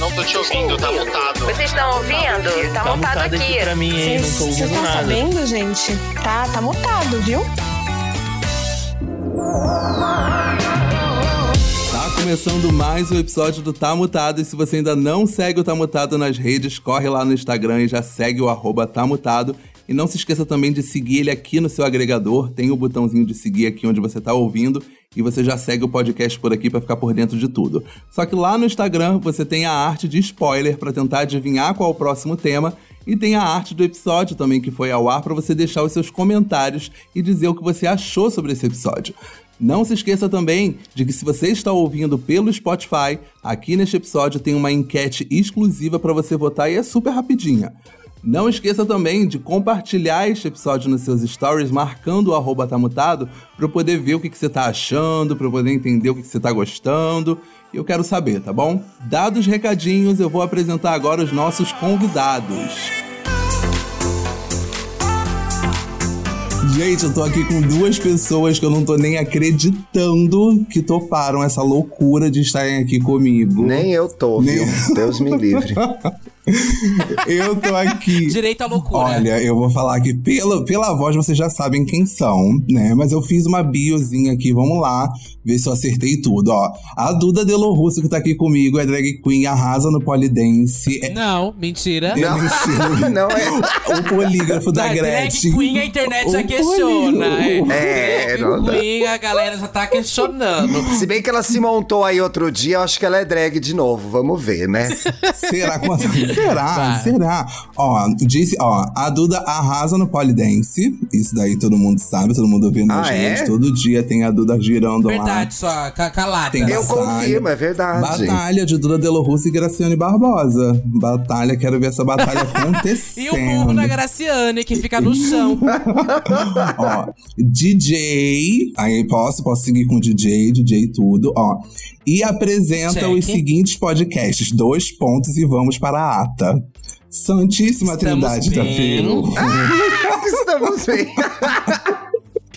não tô te ouvindo, tá mutado. Vocês estão ouvindo? Tá, Tá mutado aqui. aqui pra mim, hein? Não tô Vocês ouvindo estão nada. sabendo, gente? Tá, tá mutado, viu? Tá começando mais um episódio do Tá Mutado. E se você ainda não segue o Tá Mutado nas redes, corre lá no Instagram e já segue o arroba Tá Mutado. E não se esqueça também de seguir ele aqui no seu agregador. Tem o botãozinho de seguir aqui onde você tá ouvindo. E você já segue o podcast por aqui para ficar por dentro de tudo. Só que lá no Instagram você tem a arte de spoiler para tentar adivinhar qual é o próximo tema. E tem a arte do episódio também que foi ao ar para você deixar os seus comentários e dizer o que você achou sobre esse episódio. Não se esqueça também de que se você está ouvindo pelo Spotify, aqui neste episódio tem uma enquete exclusiva para você votar e é super rapidinha. Não esqueça também de compartilhar este episódio nos seus stories, marcando o arroba tamutado, para eu poder ver o que, que você tá achando, para eu poder entender o que, que você tá gostando. Eu quero saber, tá bom? Dados os recadinhos, eu vou apresentar agora os nossos convidados. Gente, eu tô aqui com duas pessoas que eu não tô nem acreditando que toparam essa loucura de estarem aqui comigo. Nem eu tô, Nem- viu? Deus me livre. Eu tô aqui. Direito à loucura. Olha, eu vou falar que pela, pela voz vocês já sabem quem são, né? Mas eu fiz uma biozinha aqui, vamos lá, ver se eu acertei tudo, ó. A Duda Delo Russo que tá aqui comigo é drag queen, arrasa no polidense. É, Não, mentira. é mentira. Não é. o polígrafo da Da drag Gretchen. queen a internet já O questiona. polígrafo. É, É, drag não queen a galera já tá questionando. Se bem que ela se montou aí outro dia, eu acho que ela é drag de novo. Vamos ver, né? Será? Quanto? Será? Vai. Será? Ó, disse, ó, a Duda arrasa no polidense. Isso daí todo mundo sabe, todo mundo vê nas Ah, é? redes. Todo dia tem a Duda girando lá. Verdade, ca- calada. Tem Eu Batalha. confirmo, é verdade. Batalha de Duda Delo Russo e Graciane Barbosa. Batalha, quero ver essa batalha acontecendo. E o burro da Graciane, que fica no chão. Ó, DJ. Aí posso, posso seguir com DJ, DJ tudo, ó. E apresenta Check. os seguintes podcasts. Dois pontos e vamos para a ata. Santíssima Estamos Trindade da bem. Feiro. Estamos bem.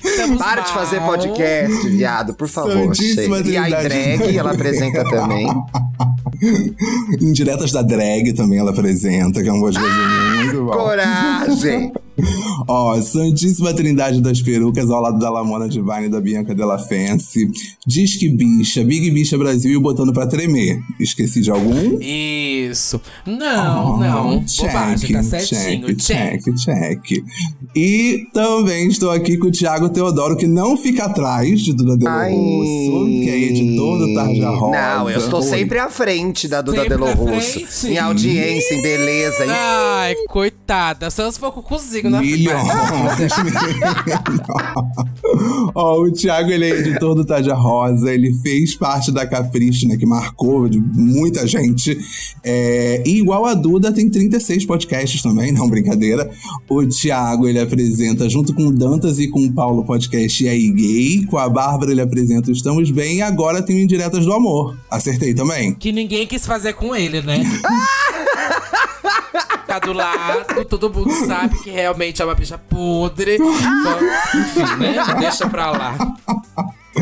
Estamos Para de fazer mal. podcast, viado, por favor. E a drag, ela apresenta também. Indiretas da Drag também ela apresenta, que é um podcast muito bom. Coragem! Ó, Santíssima Trindade das Perucas ao lado da Lamona Divine e da Bianca Della Fence. Disque Bicha, Big Bicha Brasil e o Botando pra Tremer. Esqueci de algum? Isso. Não, Oh, não. check, Bobagem, tá certinho. Check, check, check. E também estou aqui com o Thiago Teodoro, que não fica atrás de Duda Delo. Russo, que é editor do Tarja Rosa. Não, eu estou Oi. sempre à frente da Duda Delo Russo. Em audiência, em beleza, em Ai, coitada. Só se for com o cozinho na Milhões. Ó, o Thiago, ele é editor do Taja Rosa, ele fez parte da Capricho, né, que marcou de muita gente. É, e igual a Duda, tem 36 podcasts também, não brincadeira. O Thiago, ele apresenta junto com o Dantas e com o Paulo podcast E aí Gay. Com a Bárbara, ele apresenta o Estamos Bem. E agora tem o Indiretas do Amor. Acertei também? Que ninguém quis fazer com ele, né? Tá do lado, todo mundo sabe que realmente é uma bicha podre. Só- Enfim, né? Deixa pra lá.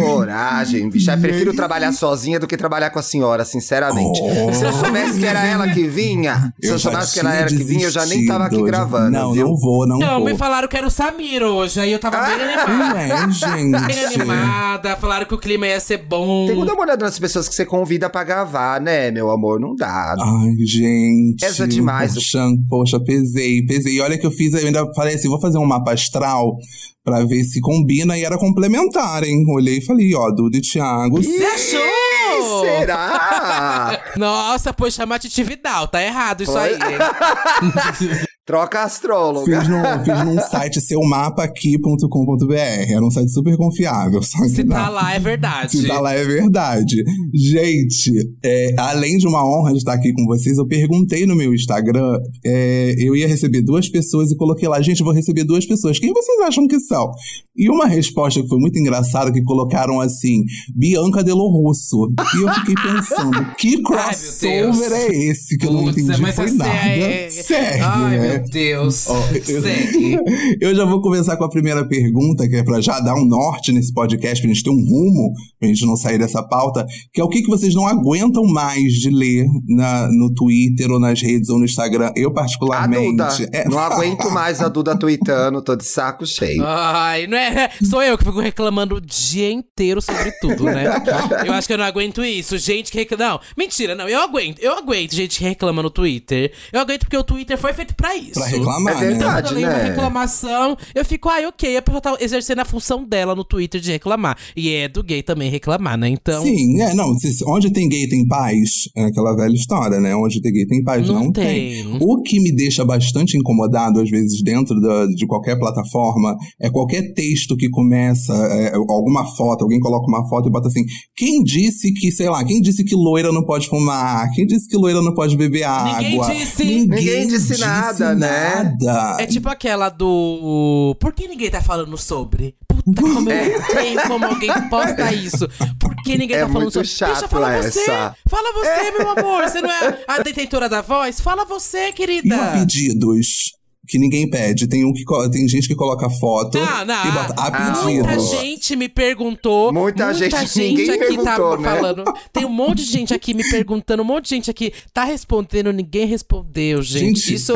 Coragem, bicha. Eu prefiro trabalhar sozinha do que trabalhar com a senhora, sinceramente. Oh. Se eu soubesse que era ela que vinha, se eu, já soubesse que ela era que vinha, eu já nem tava aqui gravando. Não, viu? não vou, não Não, vou. me falaram que era o Samir hoje, aí eu tava bem animada. Ué, Bem gente. animada, falaram que o clima ia ser bom. Tem que dar uma olhada nas pessoas que você convida pra gravar, né, meu amor? Não dá. Ai, gente. Essa é demais. Poxa, poxa, pesei, pesei. E olha que eu fiz, eu ainda falei assim, vou fazer um mapa astral pra ver se combina e era complementar, hein? Olhei e falei, ó, Duda e Thiago. Você achou? Será? Nossa, pois chama Titi Vidal, tá errado isso Foi? aí. Troca astróloga. Fiz, no, fiz num site seumapaqui.com.br. Era um site super confiável. Só que Se não. tá lá, é verdade. Se tá lá é verdade. Gente, é, além de uma honra de estar aqui com vocês, eu perguntei no meu Instagram, é, eu ia receber duas pessoas e coloquei lá, gente, eu vou receber duas pessoas. Quem vocês acham que são? E uma resposta que foi muito engraçada, que colocaram assim, Bianca Delo Russo. E eu fiquei pensando, que Ai, crossover Deus. é esse? Que eu não entendi mas foi nada. é- Segue, Ai, né? Meu Deus. Ó, eu- Segue. Eu já vou começar com a primeira pergunta, que é pra já dar um norte nesse podcast, pra gente ter um rumo, pra gente não sair dessa pauta, que é o que, que vocês não aguentam mais de ler na, no Twitter ou nas redes ou no Instagram. Eu, A particularmente. Duda. é- Não aguento mais a Duda tweetando, tô de saco cheio. Ai, não é? Sou eu que fico reclamando o dia inteiro sobre tudo, né? Eu acho que eu não aguento isso. Gente que reclama. Não, mentira, não. Eu aguento. Eu aguento gente que reclama no Twitter. Eu aguento porque o Twitter foi feito pra isso. Pra reclamar, É né? verdade. Quando eu né? reclamação, eu fico, ai, ok, a pessoa tá exercendo a função dela no Twitter de reclamar. E é do gay também reclamar, né? Então. Sim, é, não. onde tem gay tem paz, é aquela velha história, né? Onde tem gay tem paz, não, Não tem. tem. O que me deixa bastante incomodado, às vezes, dentro da- de qualquer plataforma, é qualquer texto que começa, é, alguma foto, alguém coloca uma foto e bota assim: quem disse que, sei lá, quem disse que loira não pode fumar? Quem disse que loira não pode beber Ninguém água? disse. Ninguém disse nada, né? nada. É tipo aquela do. Por que ninguém tá falando sobre? Puta, como eu não tem como alguém posta isso. Por que ninguém É tá falando sobre? chato Deixa falar você. essa. Fala você, meu amor. Você não é a detentora da voz? Fala você, E querida. a pedidos que ninguém pede. Tem, um que, tem gente que coloca foto Não, não. e bota a Ah, pedidos. Muita gente me perguntou. Muita gente, ninguém aqui perguntou, tá né? falando. Tem um monte de gente aqui me perguntando, um monte de gente aqui tá respondendo, ninguém respondeu, gente. Gente. Isso,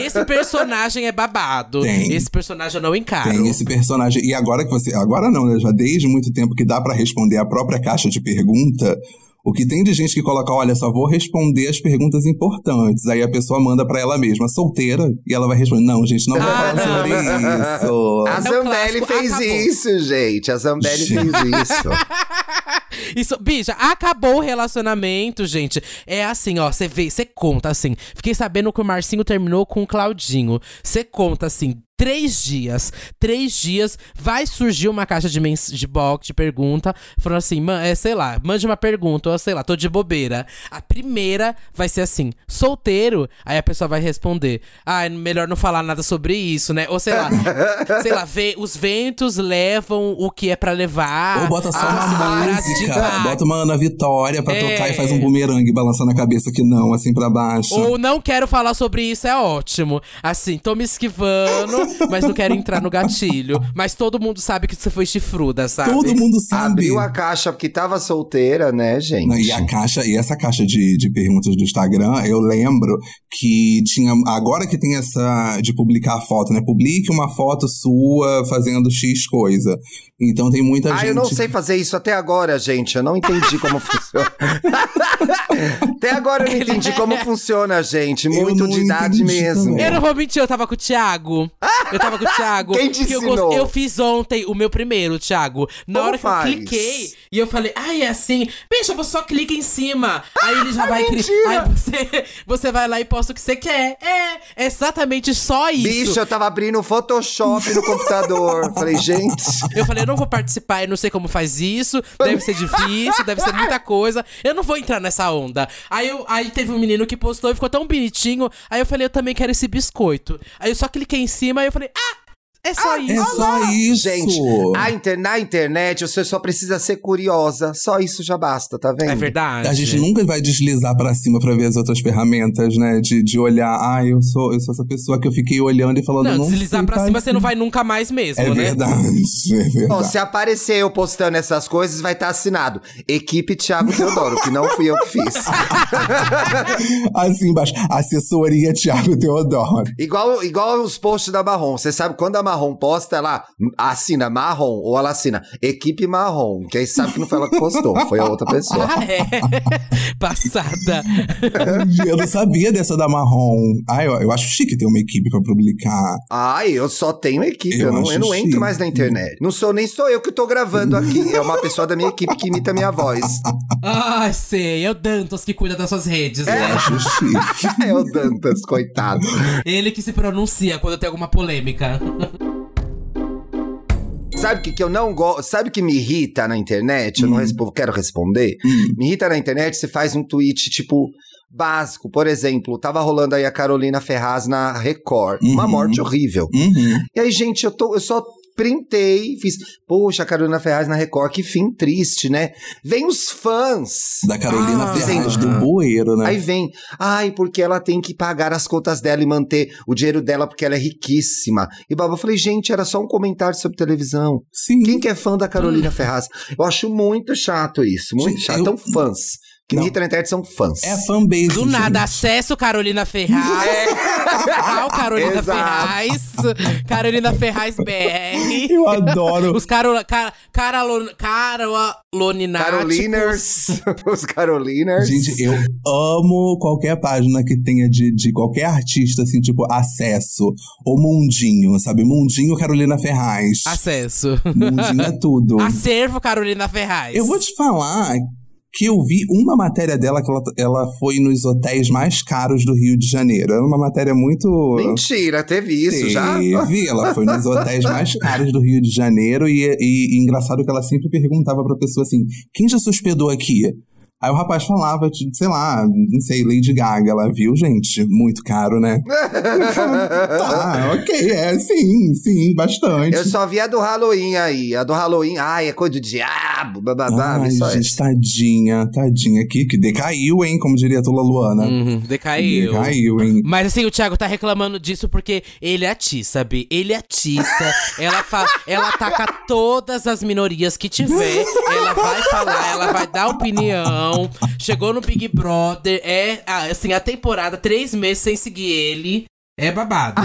esse personagem é babado. Tem. Esse personagem eu não encaro. Tem esse personagem. E agora que você. Agora não, né? Já desde muito tempo que dá pra responder a própria caixa de pergunta. O que tem de gente que coloca, olha, só vou responder as perguntas importantes. Aí a pessoa manda pra ela mesma, solteira, e ela vai responder. Não, gente, não vou Ah, falar não. sobre isso. A É Zambelli fez acabou. isso, gente. A Zambelli Gente. fez isso. Isso, bicha, acabou o relacionamento, gente. É assim, ó, você vê, você conta assim. Fiquei sabendo que o Marcinho terminou com o Claudinho. Você conta assim. Três dias, três dias, vai surgir uma caixa de, mens de box, de pergunta, falando assim, man, é, sei lá, mande uma pergunta, ou sei lá, tô de bobeira. A primeira vai ser assim, solteiro, aí a pessoa vai responder, ah, melhor não falar nada sobre isso, né? Ou sei lá, sei lá, vê, os ventos levam o que é pra levar. Ou bota só Ah, uma música, bota uma Ana Vitória pra É. tocar e faz um bumerangue balançando a cabeça que não, assim pra baixo. Ou não quero falar sobre isso, é ótimo. Assim, tô me esquivando, mas não quero entrar no gatilho. Mas todo mundo sabe que você foi chifruda, sabe? Todo mundo sabe. Abriu a caixa porque tava solteira, né, gente? Não, E a caixa, e essa caixa de, de perguntas do Instagram, eu lembro que tinha. Agora que tem essa de publicar a foto, né? Publique uma foto sua fazendo X coisa. Então tem muita Ah, gente. eu não sei fazer isso até agora, gente. Eu não entendi como funciona. até agora eu não entendi como funciona, gente. Muito de idade mesmo. também. Eu não vou mentir, eu tava com o Thiago. Eu tava com o Thiago. Quem te porque eu, ensinou? eu fiz ontem o meu primeiro, Thiago. Na Como hora que faz? eu cliquei e eu falei, ai, é assim. Bicha, você só clica em cima. Aí ele já vai clicar. Aí você, você vai lá e posta o que você quer. É, é exatamente só isso. Bicho, eu tava abrindo o Photoshop no computador. Falei, gente. Eu falei, eu não vou participar, eu não sei como faz isso, deve ser difícil, deve ser muita coisa. Eu não vou entrar nessa onda. Aí, eu, aí teve um menino que postou e ficou tão bonitinho. Aí eu falei, eu também quero esse biscoito. Aí eu só cliquei em cima e eu falei, ah, é só É isso. só isso. Gente, a inter- na internet você só precisa ser curiosa. Só isso já basta, tá vendo? É verdade. A gente nunca vai deslizar pra cima pra ver as outras ferramentas, né? De, de olhar, ah, eu sou, eu sou essa pessoa que eu fiquei olhando e falando, Não, não, deslizar pra cima fazer." você não vai nunca mais mesmo, É né? verdade, é verdade. Bom, se aparecer eu postando essas coisas, vai estar assinado. Equipe Thiago Teodoro, que não fui eu que fiz. assim embaixo, assessoria Thiago Teodoro. igual, igual os posts da Marrom. Você sabe quando a Marrom posta, ela assina Marrom ou ela assina Equipe Marrom. Que aí sabe que não foi ela que postou, foi a outra pessoa. Ah, é? Passada. eu não sabia dessa da Marrom. Ah, eu, eu acho chique ter uma equipe pra publicar. Ai, eu só tenho equipe, eu, Eu não, eu não entro mais na internet. Não sou nem sou eu que tô gravando aqui, é uma pessoa da minha equipe que imita a minha voz. Ai, sei. É o Dantas que cuida das suas redes, Eu né? acho chique. É o Dantas, coitado. Ele que se pronuncia quando tem alguma polêmica. Sabe o que, que eu não gosto? Sabe o que me irrita na internet? Eu não respo- quero responder. Me irrita na internet, você faz um tweet, tipo, básico. Por exemplo, tava rolando aí a Carolina Ferraz na Record. Uma Uhum. morte horrível. Uhum. E aí, gente, eu, tô, eu só printei, fiz. Poxa, a Carolina Ferraz na Record, que fim triste, né? Vem os fãs. Da Carolina Ah, Ferraz, do bueiro, né? Aí vem, ai, porque ela tem que pagar as contas dela e manter o dinheiro dela porque ela é riquíssima. E Baba, eu falei, gente, era só um comentário sobre televisão. Sim. Quem que é fã da Carolina Ferraz? Eu acho muito chato isso, muito Gente, chato. eu- São fãs. Que Não. me irrita na internet são fãs. É fanbase. Do nada, acesso Carolina Ferraz. Ao Carolina Exato. Ferraz. Carolina Ferraz BR. Eu adoro. Os Carola, car, caralon. Caroliners, os Caroliners. Gente, eu amo qualquer página que tenha de, de qualquer artista, assim, tipo, acesso. Ou Mundinho, sabe? Mundinho Carolina Ferraz. Acesso. Mundinho é tudo. Acervo Carolina Ferraz. Eu vou te falar que eu vi uma matéria dela que ela, ela foi nos hotéis mais caros do Rio de Janeiro. Era uma matéria muito. Mentira, teve isso já? Teve, ela foi nos hotéis mais caros do Rio de Janeiro e, e, e engraçado que ela sempre perguntava pra pessoa assim: quem já se hospedou aqui? Aí o rapaz falava, tipo, sei lá, não sei, Lady Gaga. Ela viu, gente, muito caro, né? tá, ok, é, sim, sim, bastante. Eu só vi a do Halloween aí. A do Halloween, ai, é coisa do diabo, bababá. Ai, gente, essa. tadinha, tadinha aqui, que decaiu, hein, como diria a Tula Luana. Uhum, decaiu. Decaiu, hein. Mas assim, o Thiago tá reclamando disso porque ele é atiça, Bi. Ele é atiça. ela, fa ela ataca todas as minorias que tiver. Ela vai falar, ela vai dar opinião. Chegou no Big Brother. É, ah, assim, a temporada, três meses sem seguir ele. É babado.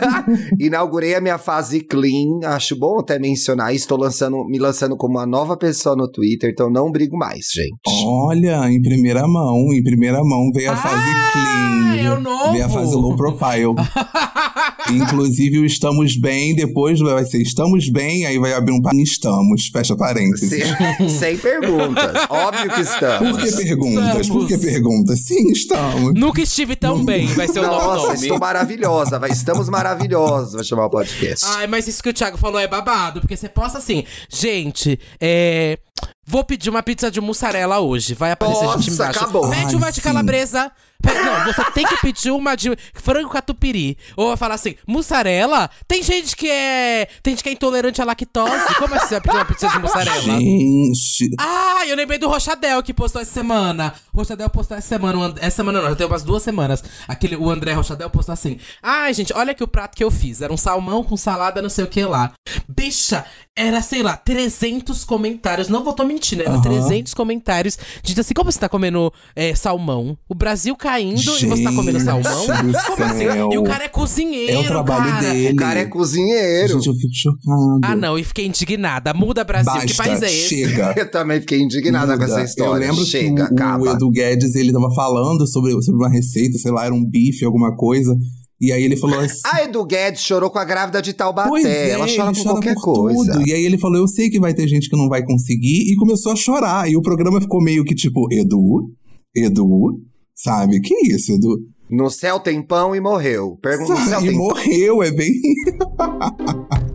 Inaugurei a minha fase clean. Acho bom até mencionar. Tô lançando, me lançando como uma nova pessoa no Twitter, então não brigo mais, gente. Olha, em primeira mão, em primeira mão veio a fase clean. é o novo. Veio a fase low profile. Inclusive o estamos bem, depois vai ser estamos bem, aí vai abrir um parênteses, estamos, fecha parênteses. Sem, sem perguntas. Óbvio que estamos. Por que perguntas? Por que perguntas? Sim, estamos. Nunca estive tão bem, vai ser o novo Nossa, nome. estou maravilhosa. Vai, estamos maravilhosos, vai chamar o podcast. Ai, mas isso que o Thiago falou é babado, porque você posta assim, gente, é. Vou pedir uma pizza de mussarela hoje. Vai aparecer gente Nossa, embaixo. acabou. Pede Ai, uma de sim. calabresa. Não, você tem que pedir uma de frango catupiry. Ou vai falar assim, mussarela? Tem gente que é. Tem gente que é intolerante à lactose. Como assim você vai pedir uma pizza de mussarela? Gente, Ah, eu lembrei do Rochadel que postou essa semana. O Rochadel postou essa semana. Essa semana não, já tem umas duas semanas. Aquele, o André Rochadel postou assim. Ai, gente, olha aqui o prato que eu fiz. Era um salmão com salada, não sei o que lá. Bicha, era, sei lá, 300 comentários. Não vou tô mentindo, era Aham. 300 comentários. Gente, assim, como você tá comendo é, salmão? O Brasil caindo e você tá comendo Gente salmão? Como assim? E o cara é cozinheiro, é o trabalho cara. dele. O cara é cozinheiro. Gente, eu fico chocado. Ah, não, e fiquei indignada. Muda, Brasil. Basta, que país é esse? chega. Eu também fiquei indignada com Muda. essa história. Eu lembro Chega, que o, acaba. o Edu Guedes, ele tava falando sobre, sobre uma receita, sei lá, era um bife, alguma coisa. E aí ele falou assim. A Edu Guedes chorou com a grávida de Taubaté. Pois é, Ela chora com chora qualquer por coisa. tudo. E aí ele falou, eu sei que vai ter gente que não vai conseguir. E começou a chorar. E o programa ficou meio que tipo, Edu? Edu? Sabe? Que isso, Edu? No céu tem pão e morreu. Pergunta no céu Sabe? E tem morreu, é bem...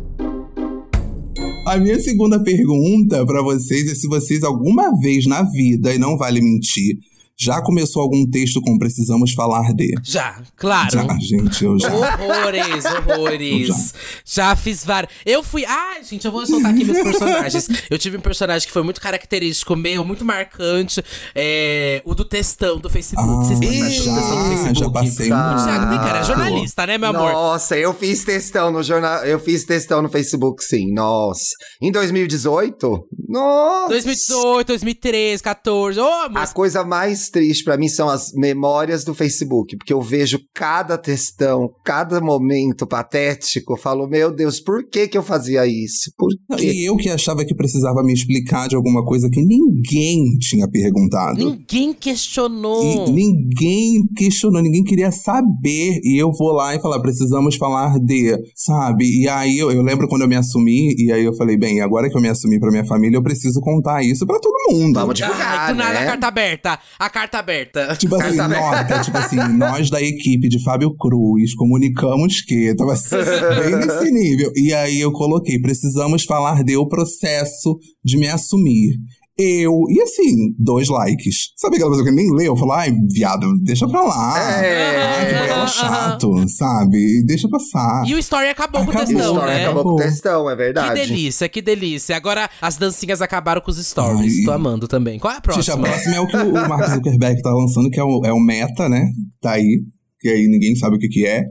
A minha segunda pergunta pra vocês é se vocês alguma vez na vida, e não vale mentir, já começou algum texto com precisamos falar de? Já, claro. Já, gente, eu já. Horrores, horrores. Já fiz vários. Eu fui. Ai, gente, eu vou soltar aqui meus personagens. Eu tive um personagem que foi muito característico meu, muito marcante. É, o do textão do Facebook. Ah, Vocês passaram pelo textão do já, Facebook? já passei Tá. muito. O Thiago tem cara, é jornalista, né, meu amor? Nossa, eu fiz textão no jornal. Eu fiz textão no Facebook, sim. Nossa. Em 2018? Nossa. 2018, 2013, 14. Ô, A moça. coisa mais triste pra mim são as memórias do Facebook, porque eu vejo cada textão, cada momento patético, eu falo, meu Deus, por que que eu fazia isso? Por quê? E eu que achava que precisava me explicar de alguma coisa que ninguém tinha perguntado. Ninguém questionou. E ninguém questionou, ninguém queria saber. E eu vou lá e falar, precisamos falar de, sabe? E aí eu, eu lembro quando eu me assumi, e aí eu falei, bem, agora que eu me assumi pra minha família, eu preciso contar isso pra todo mundo. Vamos divulgar, nada né? a carta aberta. A carta aberta. Tipo assim, Tá vendo? nota, tipo assim, nós da equipe de Fábio Cruz comunicamos que. Tava assim, bem nesse nível. E aí eu coloquei: precisamos falar de o processo de me assumir. Eu, e assim, dois likes. Sabe aquela coisa que nem leu? Eu falo, ai, viado, deixa pra lá. É. Ai, que bagulho chato, sabe? Deixa passar. E o story acabou, com o Acabou. O textão, story né? acabou com o textão, é Que verdade. delícia, que delícia. Agora as dancinhas acabaram com os stories. Ai. Tô amando também. Qual é a Gente, a próxima? próxima é o que o o Mark Zuckerberg tá lançando, que é o, é o Meta, né? Tá aí, que aí ninguém sabe o que que é.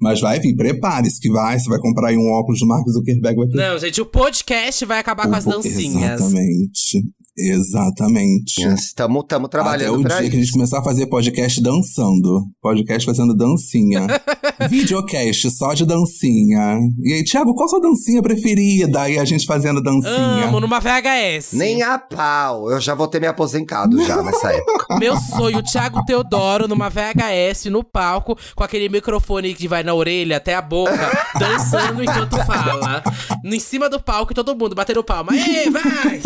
Mas vai vir, prepare-se que vai. Você vai comprar aí um óculos do Mark Zuckerberg, vai ter Não, gente, o podcast vai acabar com as dancinhas. Exatamente. Exatamente. Estamos Até trabalhando o pra dia isso. que a gente começar a fazer podcast dançando. Podcast fazendo dancinha. Videocast só de dancinha. E aí, Thiago, qual a sua dancinha preferida? E a gente fazendo dancinha. Amo, numa VHS. Nem a pau. Eu já vou ter me aposentado já nessa época. Meu sonho, o Thiago Teodoro numa VHS no palco, com aquele microfone que vai na orelha até a boca, dançando enquanto fala. Em cima do palco e todo mundo batendo palma. Ei, vai!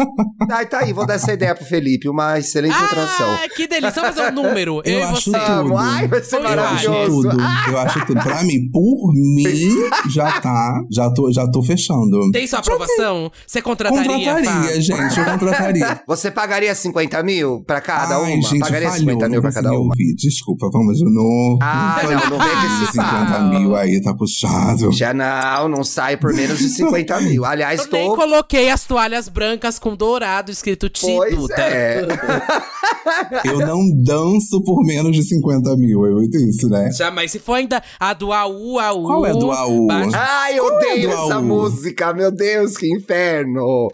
Ai, tá aí, vou dar essa ideia pro Felipe. Uma excelente atração. Ah, que delícia. Vamos fazer um número. Eu, Eu acho você. tudo. Ai, vai ser Eu Eu acho tudo. Eu acho tudo. Pra mim, por mim, já tá. Já tô, já tô fechando. Tem sua aprovação? Você contrataria? Contrataria, gente. Eu contrataria. Você pagaria 50 mil pra cada Ai, uma? gente, pagaria falhou, 50 mil não pra cada uma? ouvir. Desculpa, vamos de novo. Ah, não, não vem com esse 50 papo. mil aí, tá puxado. Já não, não sai por menos de 50 mil. Aliás, Eu nem tô. coloquei as toalhas brancas com dourado escrito Pois tá? é. Eu não danço por menos de 50 mil. É muito isso, né? Jamais. Se for ainda a do AU, AU. Qual é a do AU? bate- Ai, eu Qual é odeio do essa AU? música. Meu Deus, que inferno.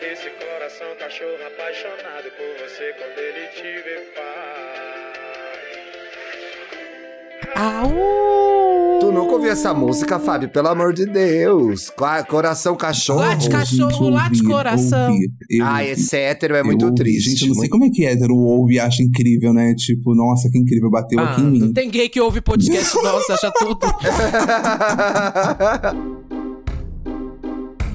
Esse coração cachorro apaixonado por você quando ele te vê faz. AU. Nunca ouviu essa música, Fábio? Pelo amor de Deus. Coração cachorro. Late cachorro, late ouvi, coração. ouvi. Eu- Ah, esse hétero é muito ouvi. triste. Gente, eu não sei como é que hétero ouve e acha incrível, né? Tipo, nossa, que incrível, bateu Ah, aqui em mim. tem gay que ouve podcast nossa, acha tudo.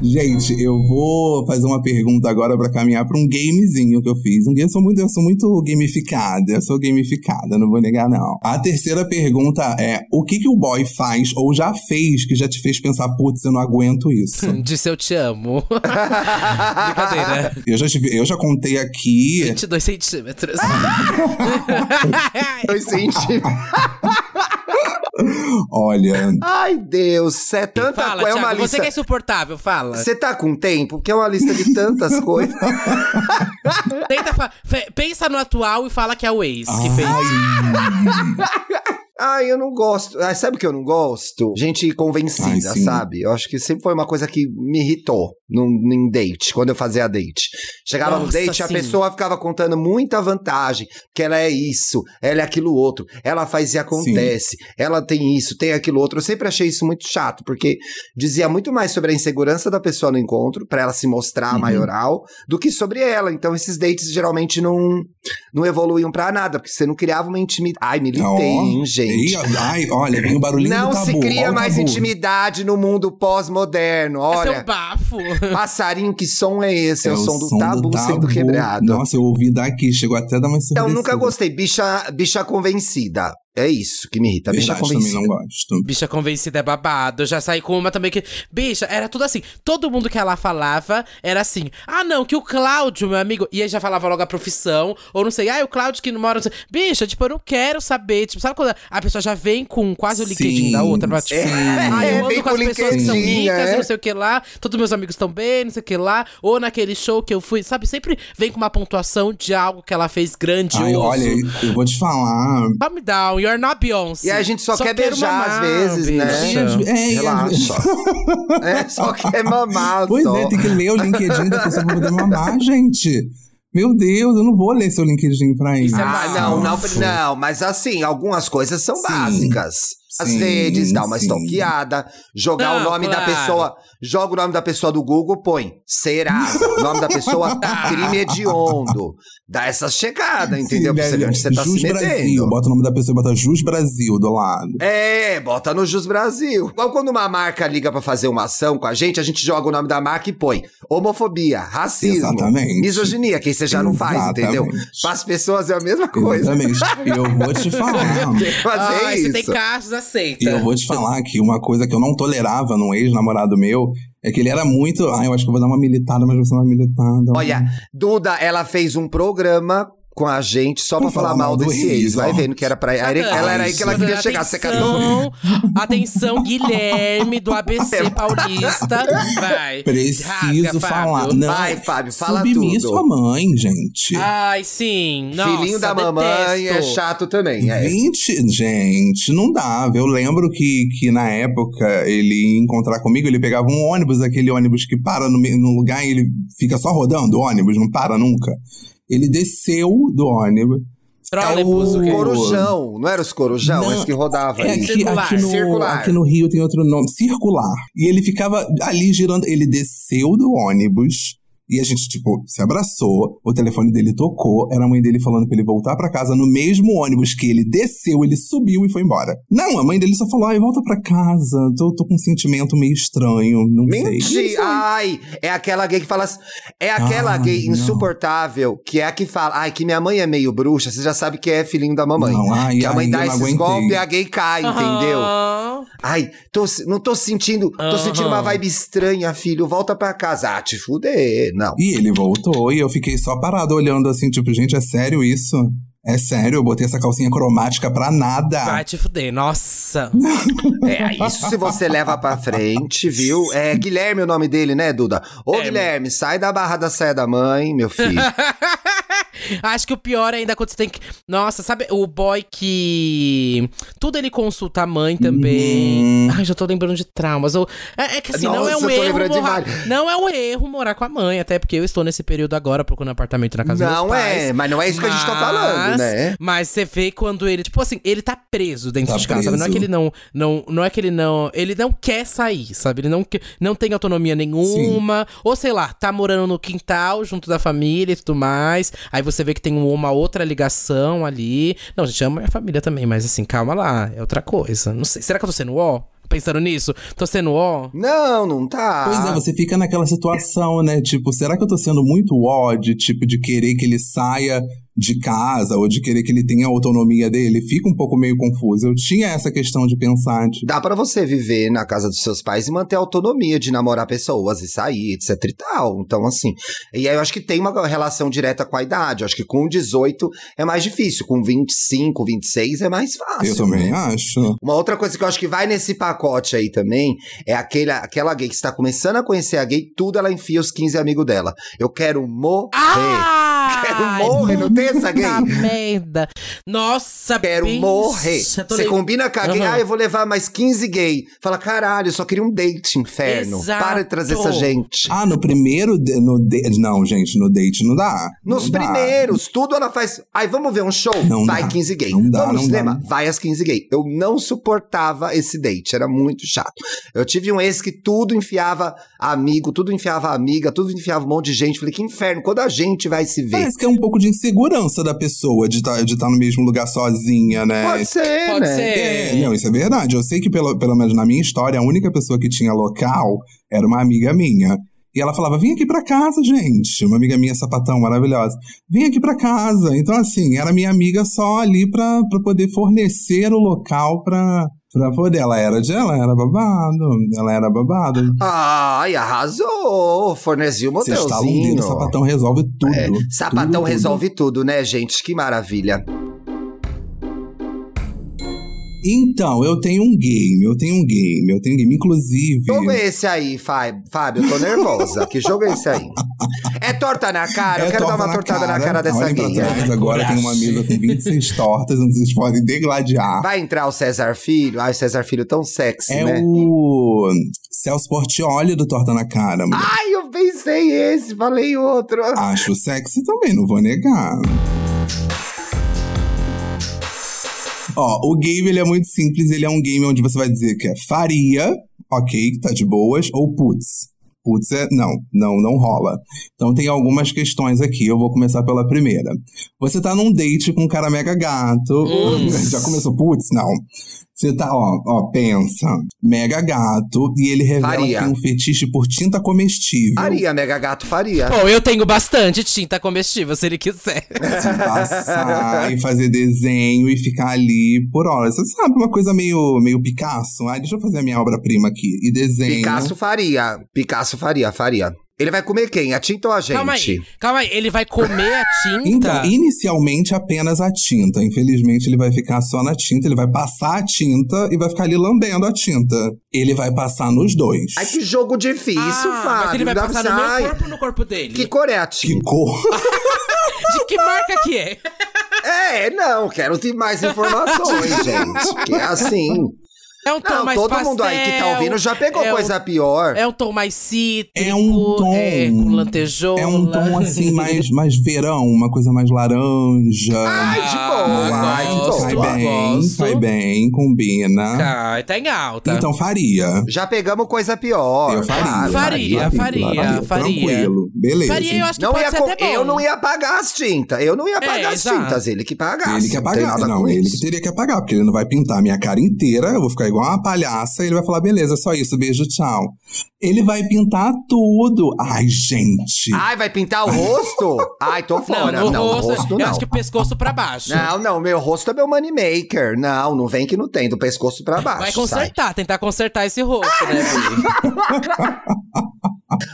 Gente, eu vou fazer uma pergunta agora pra caminhar pra um gamezinho que eu fiz. Um game, eu sou muito, eu sou muito gamificada, eu sou gamificada, não vou negar não. A terceira pergunta é: o que que o boy faz ou já fez que já te fez pensar, putz, eu não aguento isso? Disse eu te amo. Brincadeira. eu já tive, eu já contei aqui. 22 centímetros. Dois centímetros. Olha, Ai, Deus, é tanta fala, coisa. É uma Thiago, lista. você que é insuportável, fala. Você tá com tempo? Porque é uma lista de tantas coisas. Tenta fa- pensa no atual e fala que é o ex que fez. Ai, eu não gosto. Ai, sabe o que eu não gosto? Gente convencida, Ai, sim. sabe? Eu acho que sempre foi uma coisa que me irritou num, num date, quando eu fazia date. Chegava no Nossa, date, a sim. pessoa ficava contando muita vantagem, que ela é isso, ela é aquilo outro, ela faz e acontece, ela tem isso, tem aquilo outro. Eu sempre achei isso muito chato, porque dizia muito mais sobre a insegurança da pessoa no encontro, pra ela se mostrar Uhum. maioral, do que sobre ela. Então esses dates geralmente não, não evoluíam pra nada, porque você não criava uma intimidade. Ai, militei, Ó, hein, gente. Ei, ai, olha, vem o barulhinho Não do tabu. se cria mais tabu. intimidade no mundo pós-moderno. Esse é Olha, um bafo. passarinho, que som é esse? É, o som do som tabu, sendo quebrado. Nossa, eu ouvi daqui, chegou até a dar uma Então, nunca gostei. Bicha, bicha convencida. É isso que me irrita. Bicha Verdade, também convencida. não gosto. Bicha convencida é babado. Eu já saí com uma também que. Bicha, era tudo assim. Todo mundo que ela falava era assim. Ah, não, que o Cláudio, meu amigo. E aí já falava logo a profissão. Ou não sei, ah, o Cláudio que não mora. não. Bicha, tipo, eu não quero saber. Tipo, sabe quando a pessoa já vem com quase o LinkedIn Sim, da outra? Mas, tipo, sim. ah, eu ando com as pessoas que são ricas é. não sei o que lá. Todos meus amigos estão bem, não sei o que lá. Ou naquele show que eu fui, sabe? Sempre vem com uma pontuação de algo que ela fez grandioso. Ai, olha, eu vou te falar. Calm down, you're not Beyoncé. E a gente só, quer quero beijar mamar, às vezes, né? É, e Relaxa. é, só quer mamar Pois só. é, tem que ler o LinkedIn da pessoa pra poder mamar, gente. Meu Deus, eu não vou ler seu LinkedIn pra isso. Isso é Ah, básico. não, não, não, mas assim, algumas coisas são Sim. básicas. Sim, vezes, dá uma sim. stalkeada, jogar o nome da claro. pessoa, joga o nome da pessoa do Google, põe Serasa, o nome da pessoa, crime hediondo. Dá essa checada, entendeu? pra você ver onde você tá Jus se Brasil, metendo. bota o nome da pessoa, bota Jus Brasil do lado. É, bota no Jus Brasil. Igual quando uma marca liga pra fazer uma ação com a gente, a gente joga o nome da marca e põe homofobia, racismo, Exatamente. misoginia, que aí você já não faz, Exatamente. entendeu? Para as pessoas é a mesma coisa. Exatamente. Eu vou te falar. Ai, isso. você tem casos, aceita. E eu vou te falar que uma coisa que eu não tolerava num ex-namorado meu É que ele era muito. Ah, eu acho que eu vou dar uma militada, mas você não vai militada. Olha, Duda, ela fez um programa com a gente só pra, falar, mal desse ex. Vai vendo que era pra. Ela, ela era aí que ela queria chegar. Você catou? Atenção, atenção, Guilherme do ABC Paulista. Vai. Preciso Rasga, falar. Fábio. Não, Vai, Fábio, fala submisso tudo. à mãe, gente. Ai, sim. Nossa, Filhinho da mamãe é detesto. chato também. É. 20, gente, não dava. Eu lembro que, que na época ele ia encontrar comigo, ele pegava um ônibus, aquele ônibus que para no, meio- no lugar e ele fica só rodando o ônibus, não para nunca. Ele desceu do ônibus. Trolebus, o quê? Corujão, não era os corujão? Não, Esse que rodava É aqui, Circular. aqui, no, Circular. aqui no Rio tem outro nome, circular. E ele ficava ali girando. Ele desceu do ônibus e a gente, tipo, se abraçou. O telefone dele tocou. Era a mãe dele falando pra ele voltar pra casa no mesmo ônibus que ele desceu, ele subiu e foi embora. Não, a mãe dele só falou: ai, volta pra casa. Tô, tô com um sentimento meio estranho. Não sei. Mentira! foi. Ai, é aquela gay que fala assim. É aquela Ai, gay não. insuportável que é a que fala. Ai, que minha mãe é meio bruxa, você já sabe que é filhinho da mamãe. Não, ai, que a mãe ai, dá esses aguentei. golpes e a gay cai, entendeu? Aham. Ai, tô, não tô sentindo. Tô sentindo uma vibe estranha, filho. Volta pra casa. Ah, te fuder. Não. E ele voltou e eu fiquei só parado olhando assim, tipo, gente, é sério isso? É sério, eu botei essa calcinha cromática pra nada. Vai te fuder, nossa. É, isso se você leva pra frente, viu? É Guilherme o nome dele, né, Duda? Ô, É, Guilherme, sai da barra da saia da mãe, meu filho. Acho que o pior ainda é quando você tem que. Nossa, sabe o boy que. Tudo ele consulta a mãe também. Uhum. Ai, já tô lembrando de traumas. Eu- É, é que assim, não é Nossa, um erro. Morar... Não é um erro morar com a mãe, até porque eu estou nesse período agora procurando apartamento na casa não é, mas não é isso que a gente tá falando, Mas- né? Mas você vê quando ele, tipo assim, ele tá preso dentro Tá de casa, sabe? Não é preso. que ele não, não, não é que ele não, ele não quer sair, sabe? Ele não que- não tem autonomia nenhuma, ou sei lá, tá morando no quintal junto da família e tudo mais. Aí você vê que tem uma outra ligação ali. Não, a gente ama minha família também, mas assim, calma lá, é outra coisa. Não sei, será que eu tô sendo ó? Pensando nisso? Tô sendo ó? Não, não tá. Pois é, você fica naquela situação, né? Tipo, será que eu tô sendo muito ódio, tipo, de querer que ele saia de casa ou de querer que ele tenha a autonomia dele? Fica um pouco meio confuso. Eu tinha essa questão de pensar, tipo, Dá pra você viver na casa dos seus pais e manter a autonomia de namorar pessoas e sair, etc e tal. Então, assim. E aí eu acho que tem uma relação direta com a idade. Eu acho que com 18 é mais difícil. Com 25, 26 é mais fácil. eu também acho. Uma outra coisa que eu acho que vai nesse pacote aí também é aquele, aquela gay que está começando a conhecer a gay, tudo ela enfia os 15 amigos dela. Eu quero morrer. Ah! Quero morrer, não tem essa gay? Merda. Nossa, Quero bicha, morrer. Você combina com a gay, Aham. ah, eu vou levar mais 15 gay. Fala, caralho, eu só queria um date, inferno. Exato. Para de trazer essa gente. Ah, no primeiro. No de- Não, gente, no date não dá. Nos Não dá. primeiros, tudo ela faz. Aí vamos ver um show? Não vai dá. 15 gay. Não dá, vamos no não dá. cinema? Vai as 15 gay. Eu não suportava esse date, era muito chato. Eu tive um ex que tudo enfiava amigo, tudo enfiava amiga, tudo enfiava um monte de gente. Falei, que inferno, quando a gente vai se ver? Parece que é um pouco de insegurança da pessoa de estar de tá no mesmo lugar sozinha, né? Pode ser, Pode né? ser. É, não, isso é verdade. Eu sei que, pelo, pelo menos na minha história, a única pessoa que tinha local era uma amiga minha. E ela falava: vem aqui pra casa, gente. Uma amiga minha, sapatão, maravilhosa. Vem aqui pra casa. Então, assim, era minha amiga só ali pra, pra poder fornecer o local pra, pra poder. Ela era de. Ela era babado. Ela era babado. Ai, arrasou! Forneceu o Você um dedo, o sapatão resolve tudo. Sapatão Tudo, tudo. resolve tudo, né, gente? Que maravilha. Então, eu tenho um game, eu tenho um game, eu tenho um game. Inclusive. Jogo é esse aí, Fá- Fábio? Eu tô nervosa. que jogo é esse aí? É torta na cara? eu É quero dar uma tortada na cara dessa Olhem agora tem uma mesa com 26 tortas, onde vocês podem degladiar. Vai entrar o César Filho? Ai, o César Filho tão sexy, É né? o Celso Portioli do Torta na Cara, mulher. Ai, eu pensei esse, falei outro. Acho sexy também, não vou negar. Ó, o game ele é muito simples, ele é um game onde você vai dizer que é faria, ok, tá de boas, ou putz. Putz é. Não, não, não rola. Então tem algumas questões aqui. Eu vou começar pela primeira. Você tá num date com um cara mega gato. Hum. Já começou putz? Não. Você tá, ó, ó, pensa. Mega gato e ele revela Faria. que tem um fetiche por tinta comestível. Faria, Mega Gato faria. Bom, eu tenho bastante tinta comestível, se ele quiser. Se passar e fazer desenho e ficar ali por horas. Você sabe, uma coisa meio, meio Picasso. Ai, deixa eu fazer a minha obra-prima aqui. E desenho. Picasso faria. Picasso faria, faria. Ele vai comer quem? A tinta ou a gente? Calma aí, calma aí. Ele vai comer a tinta? Então, inicialmente apenas a tinta. Infelizmente, ele vai ficar só na tinta, ele vai passar a tinta e vai ficar ali lambendo a tinta. Ele vai passar nos dois. Ai, que jogo difícil, ah, Fábio. Mas ele vai Dá passar no meu corpo ou no corpo dele? Que cor é a Que tinta? cor? De que marca que é? É, não, quero ter mais informações, gente. Que é assim. É um tom Não, mais todo pastel, mundo aí que tá ouvindo já pegou é um- coisa pior. É um tom mais cítrico, É um tom- é, com lantejoula. É um tom assim, mais, mais verão, uma coisa mais laranja. Ai, de boa, ai, de gosto, Cai boa. bem, gosto. cai bem, combina. Cai, tá em alta. Então faria. Já pegamos coisa pior. Eu faria. claro. Faria, faria, faria. Tranquilo, beleza. Faria, eu acho que Não pode ia ser co- até bom. eu não ia pagar as tintas. Eu não ia pagar as exato. tintas. Ele que pagasse. Ele que Não nada Não, com ele isso. que teria que pagar, porque ele não vai pintar a minha cara inteira, eu vou ficar igual uma palhaça e ele vai falar: beleza, só isso, beijo, tchau. Ele vai pintar tudo. Ai, gente. Ai, vai pintar o rosto? Ai, tô Não, fora. no Não, rosto, rosto eu não. acho que pescoço pra baixo. Não, não, meu rosto é meu money maker. Não, não vem que não tem, do pescoço pra baixo. Vai sai. consertar, tentar consertar esse rosto, né?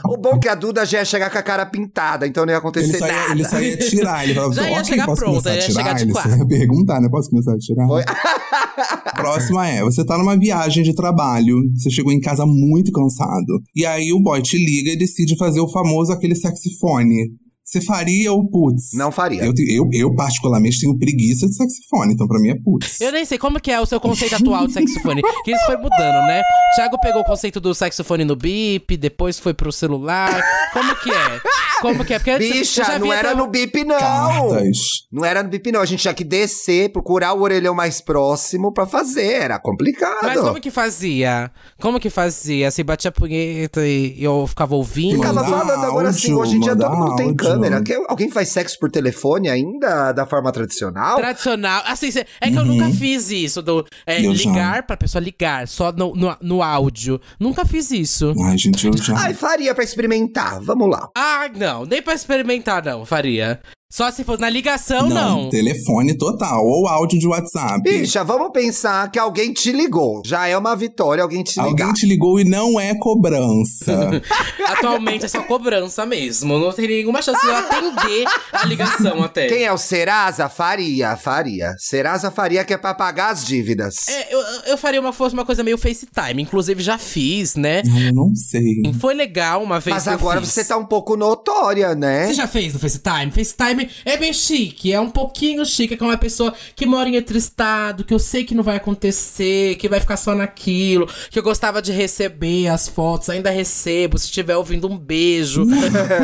O bom é que a Duda já ia chegar com a cara pintada, então não ia acontecer Ele só, ia, nada. ele só ia tirar. Ele falava, Já ia chegar posso pronto, começar a ia chegar de ele quatro. ia perguntar, né? Posso começar a tirar? Oi? Próxima é, você tá numa viagem de trabalho, você chegou em casa muito cansado, e aí o boy te liga e decide fazer o famoso aquele saxifone. Você faria ou putz? Não faria. Eu, eu, eu, particularmente, tenho preguiça de saxofone, então pra mim é putz. Eu nem sei como que é o seu conceito atual de saxofone. Que isso foi mudando, né? Thiago pegou o conceito do saxofone no bip, depois foi pro celular. Como que é? Como que é? Porque Bicha, já não era no bip, não. Cartas. Não era no bip, não. A gente tinha que descer, procurar o orelhão mais próximo pra fazer. Era complicado. Mas como que fazia? Como que fazia? Se batia a punheta e eu ficava ouvindo? Ficava falando agora assim, áudio, hoje em dia todo mundo tem áudio. Câmera. Que- alguém faz sexo por telefone ainda da forma tradicional? Tradicional. Assim, é que eu nunca fiz isso. Do, é, Eu já. ligar pra pessoa ligar, só no, no, no áudio. Nunca fiz isso. Ai, gente, eu já. Ai, faria pra experimentar. Vamos lá. Ah, não. Nem pra experimentar, não, faria. Só se fosse na ligação, não. telefone total, ou áudio de WhatsApp. Bicha, vamos pensar que alguém te ligou. Já é uma vitória alguém te ligar. Alguém te ligou e não é cobrança. Atualmente é só cobrança mesmo. Não tem nenhuma chance de eu atender a ligação até. Quem é o Serasa? Faria, faria. Serasa faria que é pra pagar as dívidas. É, eu, eu faria uma, fosse uma coisa meio FaceTime. Inclusive, já fiz, né? Ai, eu não sei. Foi legal uma vez Mas agora fiz. você tá um pouco notória, né? Você já fez no FaceTime? FaceTime é bem chique, é um pouquinho chique, que é uma pessoa que mora em outro estado, que eu sei que não vai acontecer, que vai ficar só naquilo, que eu gostava de receber as fotos, ainda recebo, se estiver ouvindo um beijo.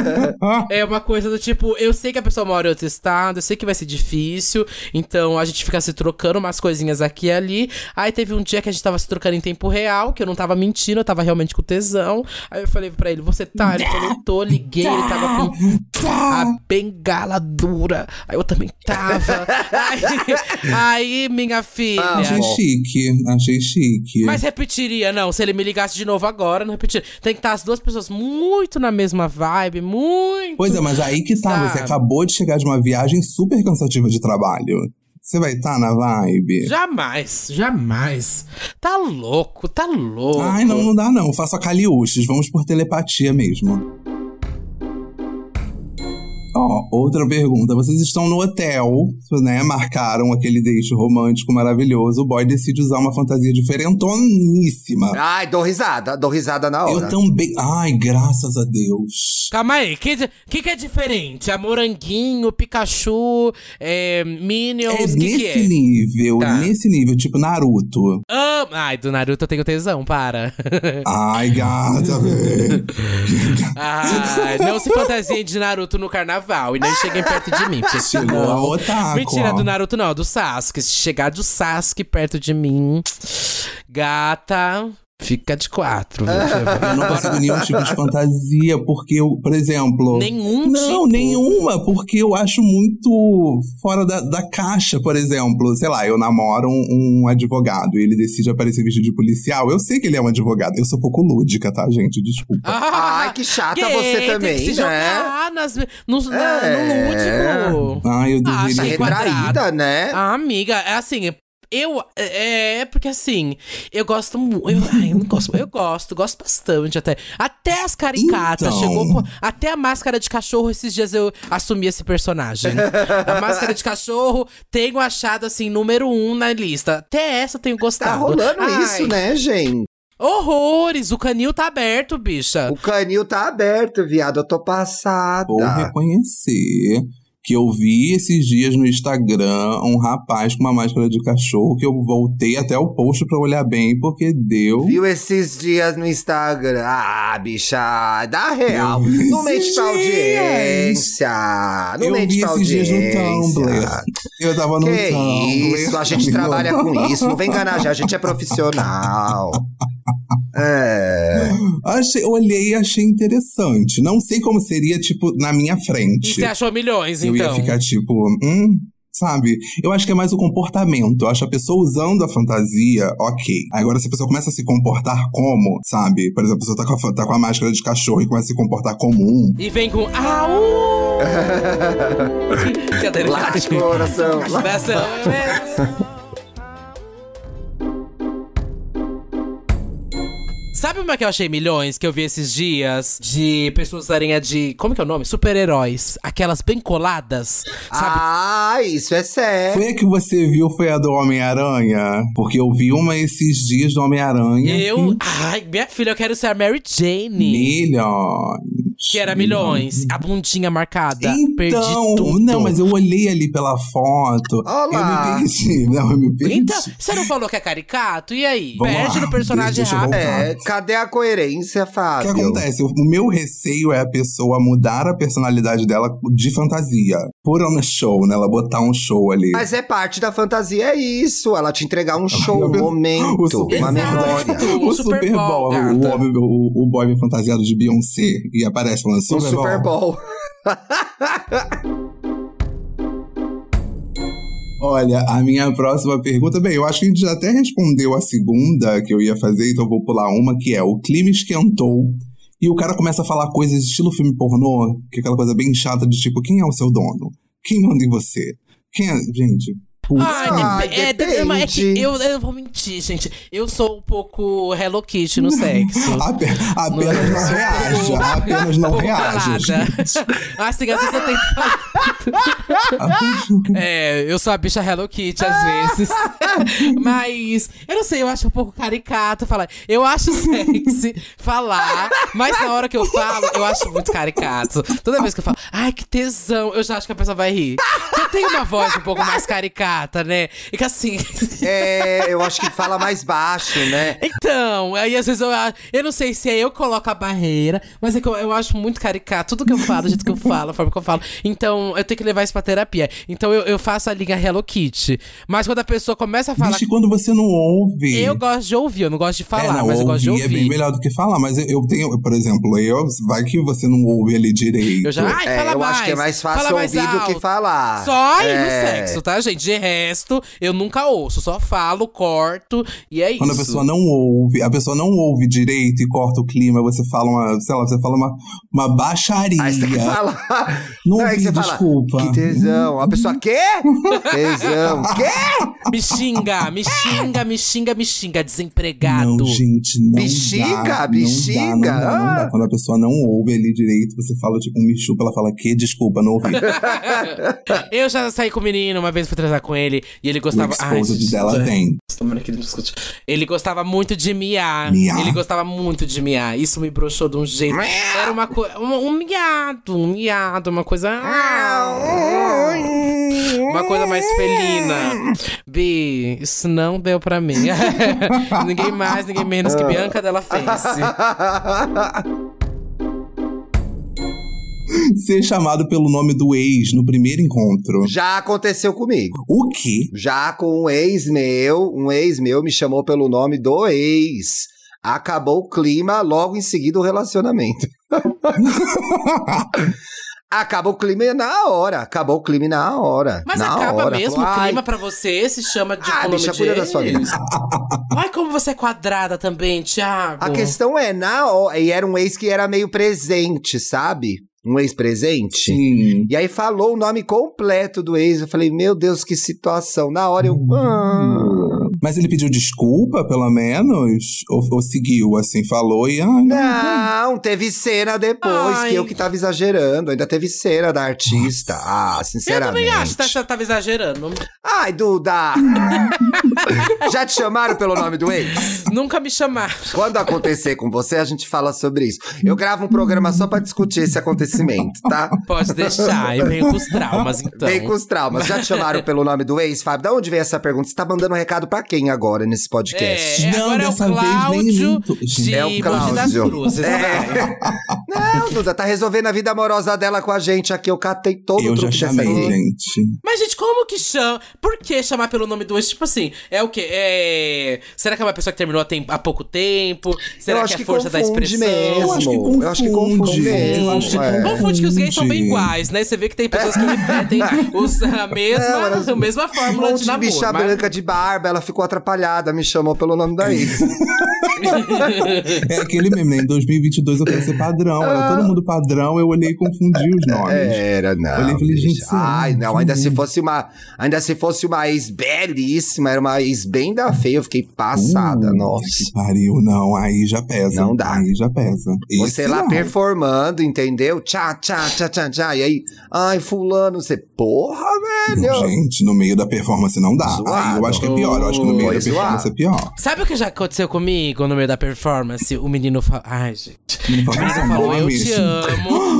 é uma coisa do tipo, eu sei que a pessoa mora em outro estado, eu sei que vai ser difícil, então a gente fica se trocando umas coisinhas aqui e ali. Aí teve um dia que a gente tava se trocando em tempo real, que eu não tava mentindo, eu tava realmente com tesão. Aí eu falei pra ele, você tá? Ele falou, tô, liguei, ele tava com a bengala dura. Aí eu também tava. aí, aí, minha filha. Ah, Achei chique, achei chique. Mas repetiria, não. Se ele me ligasse de novo agora, não repetiria. Tem que estar as duas pessoas muito na mesma vibe, muito. Pois é, mas aí que tá, Sabe? você acabou de chegar de uma viagem super cansativa de trabalho. Você vai estar na vibe? Jamais, jamais. Tá louco, tá louco. Ai, não, não dá não. Faça caliuches, vamos por telepatia mesmo. Ó, outra pergunta. Vocês estão no hotel, né? Marcaram aquele date romântico maravilhoso. O boy decide usar uma fantasia diferentoníssima. Ai, dou risada, dou risada na hora. Eu também. Ai, graças a Deus. Calma aí, o que, que, que é diferente? É moranguinho, Pikachu, é, É Minions, o que, nesse que é? nível, Tá. nesse nível, tipo Naruto. Ah, ai, do Naruto eu tenho tesão, para. Ai, gata, velho. ai, não se fantasia de Naruto no carnaval e nem cheguem perto de mim. Porque Chegou a otaku. Mentira, ó. do Naruto não, do Sasuke. Se chegar do Sasuke perto de mim, gata, Fica de quatro. Eu não consigo nenhum tipo de fantasia, porque eu, por exemplo. Nenhum Não, tipo. nenhuma, porque eu acho muito fora da, da caixa, por exemplo. Sei lá, eu namoro um, um advogado e ele decide aparecer vestido de policial. Eu sei que ele é um advogado. Eu sou pouco lúdica, tá, gente? Desculpa. Ai, que chata Gay, você tem que também, se né? jogar nas, no, na- É. no lúdico. Ai, eu Ah, deveria. achei Retraída, né? Ah, amiga, é assim. Eu. É, é porque assim, eu gosto muito. Eu, ai, eu não gosto. Eu gosto, gosto bastante até. Até as caricatas. Então. Chegou com. Até a máscara de cachorro, esses dias eu assumi esse personagem. a máscara de cachorro, tenho achado assim, número um na lista. Até essa eu tenho Tá gostado. rolando Ai, isso, né, gente? Horrores! O canil tá aberto, bicha. O canil tá aberto, viado. Eu tô passada. Vou reconhecer que eu vi esses dias no Instagram um rapaz com uma máscara de cachorro que eu voltei até o post pra olhar bem, porque deu. Viu esses dias no Instagram? Ah, bicha, dá real. Não mente pra dias. audiência. Não eu mente vi pra esses dias audiência. no Tumblr. Eu tava no Que Tumblr. isso, a gente trabalha com isso. Não vem enganar a gente, a gente é profissional. É. Achei, olhei e achei interessante. Não sei como seria, tipo, na minha E frente. você achou milhões, eu então? ia ficar tipo, hum, sabe? Eu acho que é mais o comportamento. Eu acho a pessoa usando a fantasia, ok. Agora, se a pessoa começa a se comportar como, sabe? Por exemplo, a pessoa tá com a, tá com a máscara de cachorro e começa a se comportar como um. E vem com. Au! Cadê? Late coração. Dessa vez. Sabe uma que eu achei milhões que eu vi esses dias? De pessoas usarem a de. Como que é o nome? Super-heróis. Aquelas bem coladas. Sabe? Ah, isso é sério. Foi a que você viu, foi a do Homem-Aranha? Porque eu vi uma esses dias do Homem-Aranha. eu. Ai, minha filha, eu quero ser a Mary Jane. Milhões. Que era milhões. A bundinha marcada. Perdi Então, tudo. não, mas eu olhei ali pela foto. Olá. Eu me perdi. Não, eu me perdi. Então, você não falou que é caricato? E aí? Vamos Perde lá, no personagem rápido. voltar. É, cadê a coerência, O que Fábio? acontece? O meu receio é a pessoa mudar a personalidade dela de fantasia. Put on a show, né? Ela botar um show ali. Mas é parte da fantasia, é isso. Ela te entregar um show, um O momento, super- uma memória. O O Super, Super Bowl, Bowl, o, gata. homem- o, o boy fantasiado de Beyoncé e aparece falando Super, Super Bowl. Bowl. Olha, a minha próxima pergunta, bem, eu acho que a gente já até respondeu a segunda que eu ia fazer, então eu vou pular uma, que é o clima esquentou. E o cara começa a falar coisas estilo filme pornô, que é aquela coisa bem chata de tipo, quem é o seu dono? Quem manda em você? Quem é. Gente. Putz, Ah, dep- é, mas é que eu, eu não vou mentir, gente. Eu sou um pouco Hello Kitty no sexo. ape- apenas não reaja. Apenas não reaja. assim, às vezes eu tenho que. É, eu sou a bicha Hello Kitty às vezes. mas, eu não sei, eu acho um pouco caricato falar. Eu acho sexy falar, mas na hora que eu falo, eu acho muito caricato. Toda vez que eu falo, ai, que tesão, eu já acho que a pessoa vai rir. Eu tenho uma voz um pouco mais caricata, né? E que assim. É, eu acho que fala mais baixo, né? Então, aí às vezes eu, eu não sei se é eu que coloco a barreira, mas é que eu, eu acho muito caricato. Tudo que eu falo, o jeito que eu falo, a forma que eu falo. Então, eu tenho que levar isso pra terapia. Então, eu, eu faço a linha Hello Kitty. Mas quando a pessoa começa a falar. Vixe, quando você não ouve. Eu gosto de ouvir, eu não gosto de falar, é, não, mas eu gosto de ouvir ouvir. é bem melhor do que falar, mas eu, eu tenho, por exemplo, eu, vai que você não ouve ele direito. Eu já, ai, É, fala eu mais. acho que é mais fácil mais ouvir do que alto. falar. Só no É. sexo, tá, gente? De resto, eu nunca ouço. Só falo, corto e é Quando isso. a pessoa não ouve, a pessoa não ouve direito e corta o clima, você fala uma, sei lá, você fala uma, uma baixaria. Aí você tem que falar. Não aí ouvi, você fala, desculpa. Que tesão. A pessoa, quê? Tesão. Quê? Me xinga, me xinga, me xinga, me xinga, desempregado. Não, gente, não Bexiga, dá. bexiga. Não dá, não dá, não Ah. dá. Quando a pessoa não ouve ali direito, você fala tipo um michupa, ela fala, que? Desculpa, não ouvi. Eu já saí com o menino, uma vez fui transar com ele e ele o gostava. dela vem. tomando aqui no biscoito. Ele gostava muito de miar. Miar. Ele gostava muito de miar. Isso me broxou de um jeito. Era uma coisa. Um, um miado, um miado, uma coisa. Uma coisa mais felina. Bi, isso não deu pra mim. ninguém mais, ninguém menos que Bianca Della Face. Ser chamado pelo nome do ex no primeiro encontro. Já aconteceu comigo. O quê? Já com um ex meu, um ex meu me chamou pelo nome do ex. Acabou o clima, logo em seguida o relacionamento. Acabou o clima na hora. Acabou o clima na hora. Mas na acaba hora. mesmo Falou, o "Ai, clima pra você? Se chama de Ah, bicha, de cuida da sua vida. Ai, como você é quadrada também, Thiago. A questão é, na hora. E era um ex que era meio presente, sabe? Um ex presente. Sim. E aí falou o nome completo do ex. Eu falei, meu Deus, que situação. Na hora eu. Ah. Mas ele pediu desculpa, pelo menos? Ou, ou seguiu, assim, falou e. Ai, não. Não, teve cena depois, Ai. que eu que tava exagerando. Ainda teve cena da artista. Ah, Eu sinceramente. também acho que você tava exagerando. Ai, Duda! Já te chamaram pelo nome do ex? Nunca me chamaram. Quando acontecer com você, a gente fala sobre isso. Eu gravo um programa só pra discutir esse acontecimento, tá? Pode deixar, eu venho com os traumas, então. Vem com os traumas. Já te chamaram pelo nome do ex, Fábio? Da onde veio essa pergunta? Você tá mandando um recado pra quem agora nesse podcast? É, Não, agora é o dessa Cláudio de É o Mogi das Cláudio. Cruzes. É. Não, Duda, tá resolvendo a vida amorosa dela com a gente aqui. Eu catei todo Eu o já truque dessa chamei, aí. gente. Mas, gente, como que chama? Por que chamar pelo nome do ex? Tipo assim, é o quê? É... Será que é uma pessoa que terminou há, tem- há pouco tempo? Será que é que força da confunde expressão? mesmo. Eu acho que Eu acho que confunde confunde. mesmo, Eu acho que é. Confunde que os gays são bem confunde. iguais, né? Você vê que tem pessoas que repetem os, a, mesma, Não, elas- a mesma Um fórmula monte de namoro. bicha mas- branca de barba, ela ficou atrapalhada, me chamou pelo nome da ex. É aquele mesmo, né? Em 2022 eu quero ser padrão. Era todo mundo padrão, eu olhei e confundi os nomes. Era, não. Olhei e falei, gente, será? Ai, não, ainda se fosse uma. Ainda se fosse uma ex belíssima, era uma ex bem da feia, eu fiquei passada, Uh, nossa. Que pariu, não. Aí já pesa. Não dá. Aí já pesa. Você Esse lá não. performando, entendeu? Tchá, tchá, tchá, tchá, tchá. E aí, ai, fulano, você. Porra, velho! Gente, no meio da performance não dá. Zoado. Aí eu acho que é pior. Eu acho que no meio Foi da performance zoado. é pior. Sabe o que já aconteceu comigo no meio da performance? O menino falou. Ai, gente. Ele falou, Ele "Seu falou, eu nome?" te amo.